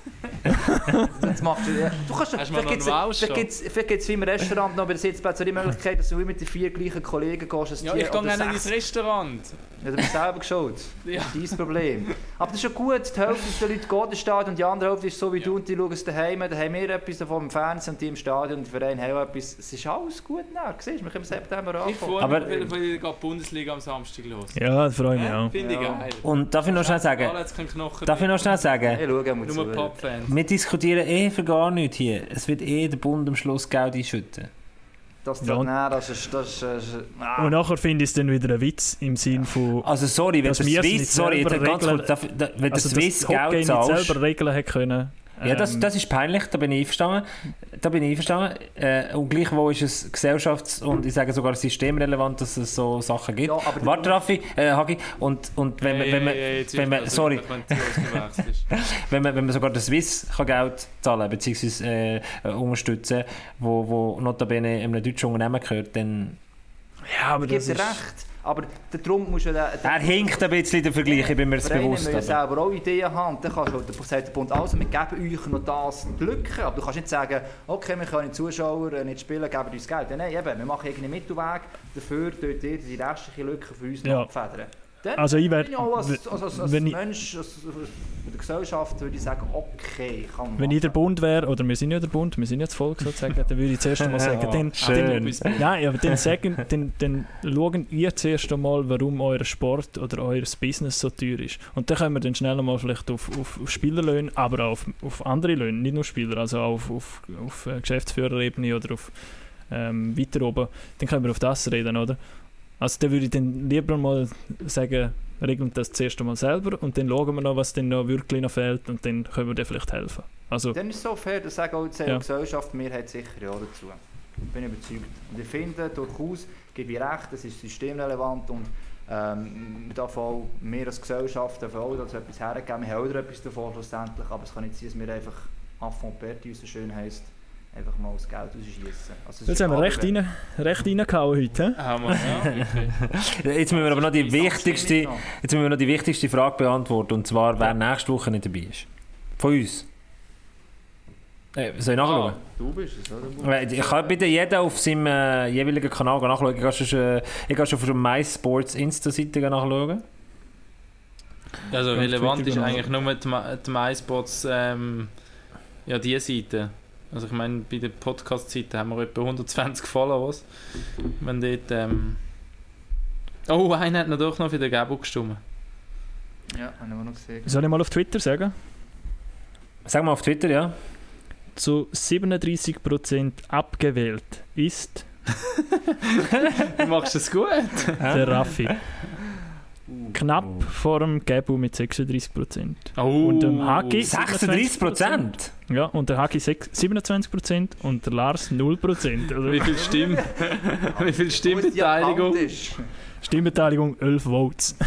Das machst du, ja. du kannst, Hast vielleicht gibt's- gibt es wie im Restaurant noch bei den Sitzplätzen die Möglichkeit, dass du mit den vier gleichen Kollegen gehst. ja, ich gehe gerne ins Restaurant. Ja, du bist selber geschaut. Ja. Das ist dein Problem. Aber das ist schon gut. Die Hälfte der Leute geht ins Stadion und die andere Hälfte ist so wie du und die schauen es daheim. Da haben wir etwas davon im Fernsehen und die im Stadion und die Vereine haben etwas. Es ist alles gut nach. Siehst du, wir können im September Ich anfangen. freue Aber- mich, weil, weil geht die Bundesliga am Samstag los. Ja, das freue ich mich auch. Finde ich Ja. geil. Und darf ich noch schnell sagen, darf ich noch schnell sagen, Hey, schau mal Nur. Pop-Fans. wir diskutieren eh für gar nichts hier. Es wird eh der Bund am Schluss Geld einschütten. Das, Ja, nein, das ist... Das ist, das ist ah. Und nachher finde ich es dann wieder ein Witz im Sinn von... Also sorry, wenn der Swiss, sorry, ganz kurz, da- wenn der Also, Swiss das Hockey Geld nicht zahlst, selber regeln hätte können. Ja, das, Ähm, das ist peinlich, da bin ich einverstanden. Da bin ich einverstanden. Äh, und gleichwohl ist es gesellschafts- und ich sage sogar systemrelevant, dass es so Sachen gibt. Ja, aber Warte, Raffi, äh, Hagi, und, und wenn, man, wenn, man, wenn man, sorry, Wenn man, wenn man sogar der Swiss kann Geld zahlen bzw. Äh, äh, unterstützen wo, wo notabene einem deutschen Unternehmen gehört, dann... ja, aber das ist... recht. Aber darum musst du... ja den- Er hinkt ein bisschen der Vergleich, ich bin mir das bewusst. Aber. selber auch Ideen haben. Dann kannst du, dann sagt der Bund, also wir geben euch noch das die Lücke. Aber du kannst nicht sagen, okay, wir können die Zuschauer nicht spielen, geben uns Geld. Ja, Nein, eben, wir machen irgendeinen Mittelweg. Dafür tut ihr die restliche Lücke für uns Ja. noch abfedern. Dann Also ich ich auch als, als, als, als wenn ich- Mensch, als, als, in der Gesellschaft würde ich sagen, okay, kann man Wenn ich der. Bund wäre, oder wir sind ja der Bund, wir sind ja das Volk sozusagen, dann würde ich zuerst einmal sagen, Ja, dann, schön. dann, nein, aber dann, sagen, dann, dann schauen ihr zuerst einmal, warum euer Sport oder euer Business so teuer ist. Und dann können wir dann schnell mal vielleicht auf, auf, auf Spielerlöhne, aber auch auf, auf andere Löhne, nicht nur Spieler, also auch auf, auf, auf äh, Geschäftsführerebene oder auf ähm, weiter oben, dann können wir auf das reden, oder? Also dann würde ich dann lieber mal sagen, regeln das zuerst einmal selber und dann schauen wir noch, was dann noch wirklich noch fehlt und dann können wir dir vielleicht helfen. Also, Dann ist es so fair, dass sagen auch die Ja. Gesellschaft, die Mehrheit sicher ja dazu. Bin ich überzeugt. Und ich finde, durchaus gebe ich recht, es ist systemrelevant und ähm, auch, wir als Gesellschaft dürfen auch dazu etwas hergeben, wir haben auch etwas davon schlussendlich, aber es kann nicht sein, dass wir einfach Affront Perti, wie es so schön heisst, einfach mal das Geld rausschießen. Also, Jetzt haben wir recht, rein, recht reingehauen heute. hä? Haben wir, ja. Jetzt müssen wir aber noch die dir wichtigste, jetzt müssen wir noch die wichtigste Frage beantworten, und zwar, wer nächste Woche nicht dabei ist. Von uns. Äh, soll ich nachschauen? Ah, Du bist es, oder? Äh, Ich kann bitte jeder auf seinem äh, jeweiligen Kanal nachschauen. Ich kann schon, äh, ich kann schon auf der MySports Insta-Seite nachschauen. Also relevant ist eigentlich nur die, die MySpots, ähm, ja, die Seite. Also ich meine, bei der Podcast-Seite haben wir etwa 120 Followers. Wenn dort, ähm Oh, einer hat noch doch noch für den Gabo gestimmt. Ja, haben wir noch gesehen. Soll ich mal auf Twitter sagen? Sag mal auf Twitter, ja. Zu 37% abgewählt ist Du machst es gut. der Raffi. Knapp vor dem Gabu mit 36%. Oh. Und dem Hagi 36 Prozent? Ja, und der sech- 27% und der Lars 0%. Also Wie viel Stimmen? Wie viel Stimmbeteiligung? Ist Stimmbeteiligung 11 Votes.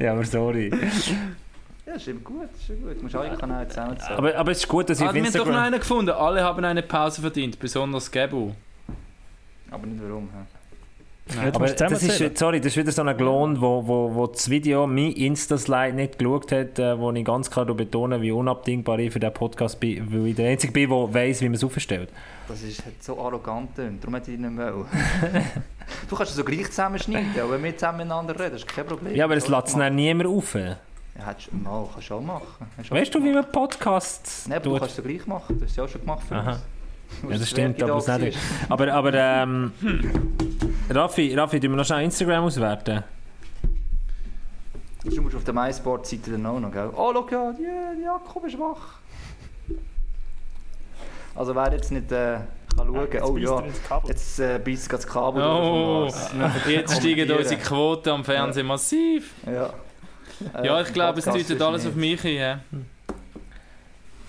Ja, aber sorry. ist? Ja, stimmt gut, stimmt gut. Du musst alle Kanäle zusammenzählen. Aber, aber es ist gut, dass ich Ah, auf wir haben doch noch Instagram... einen gefunden. Alle haben eine Pause verdient, besonders Gabo. Aber nicht warum. hä? Aber du das ist, sorry, das ist wieder so ein Klon, wo, wo, wo das Video, mein Insta-Slide nicht geschaut hat, äh, wo ich ganz klar betone, wie unabdingbar ich für diesen Podcast bin, weil ich der Einzige bin, der weiss, wie man es aufstellt. Das ist hat so arrogant, darum hätte ich ihn nicht wollen. du kannst es so gleich zusammenschneiden, aber wenn wir zusammen miteinander reden, ist kein Problem. Ja, aber es lässt es dann niemand auf. Ja, hättest du mal, kannst du auch machen. Du Weißt du, wie man Podcasts Nein, aber du tut? kannst es gleich machen, du hast es ja auch schon gemacht für Aha. uns. Du Ja, das stimmt, aber. Aber, aber ähm, Raffi, Raffi, tun wir noch schnell Instagram auswerten? Du musst auf der MySport-Seite dann auch noch, gell? Oh, schau, ja, die, die Jakob ist wach. Also wer jetzt nicht äh, kann schauen kann, oh ja, jetzt äh, beißt das Kabel Oh, jetzt steigen unsere Quoten am Fernsehen massiv. Ja, Äh, Ja, ich glaube, es deutet alles nicht. auf mich hin.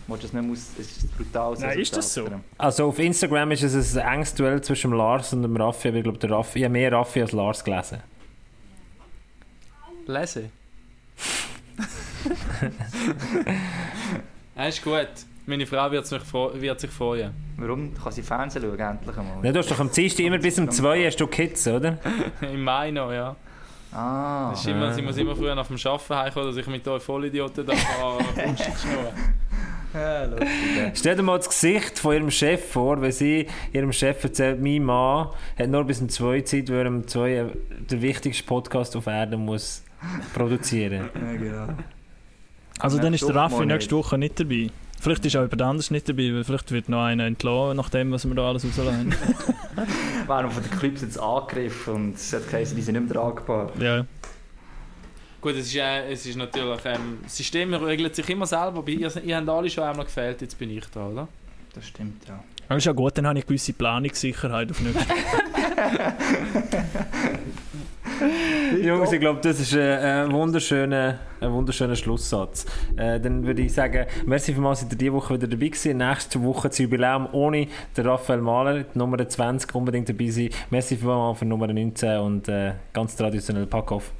Ja. Das nicht aus, es ist brutal. Nein, ist das so? Also auf Instagram ist es ein enges Duell zwischen dem Lars und dem Raffi, aber ich glaube, der Raffi, ich habe mehr Raffi als Lars gelesen. Lesen? ja, ist gut. Meine Frau wird sich, wird sich freuen. Warum? Kann sie Fernsehen schauen, endlich einmal? Ja, du hast doch am Dienstag immer bis um 2 hast du Kids, oder? Im Mai noch, ja. Ah. Das ist immer, sie muss immer früher nach dem Arbeiten heimkommen, dass ich mit euch Vollidioten da Kunst ja, lustig. Stell dir mal das Gesicht von ihrem Chef vor, wenn sie ihrem Chef erzählt, mein Mann hat nur bis um 2 Zeit, weil er um 2 der wichtigste Podcast auf Erden muss produzieren. ja, genau. Also dann ist der Raffi nächste Woche nicht dabei. Vielleicht ist auch jemand anders nicht dabei, weil vielleicht wird noch einer entlassen, nach dem, was wir da alles rauslassen. Werden von den Clips jetzt angegriffen und es hat geheißen, die sind nicht mehr tragbar. Ja. Gut, es ist, äh, es ist natürlich, ähm, das System regelt sich immer selber, aber ihr, ihr habt alle schon einmal gefehlt, jetzt bin ich da, oder? Das stimmt, ja. Aber ist ja gut, dann habe ich gewisse Planungssicherheit auf nächstes Jungs, ich glaube, das ist ein, ein, wunderschöner, ein wunderschöner Schlusssatz. Äh, dann würde ich sagen, merci vielmals, dass ihr diese Woche wieder dabei gewesen. Nächste Woche das Jubiläum ohne den Raphael Mahler, die Nummer 20, unbedingt dabei sein. Merci vielmals für Nummer 19 und äh, ganz traditionell Packoff.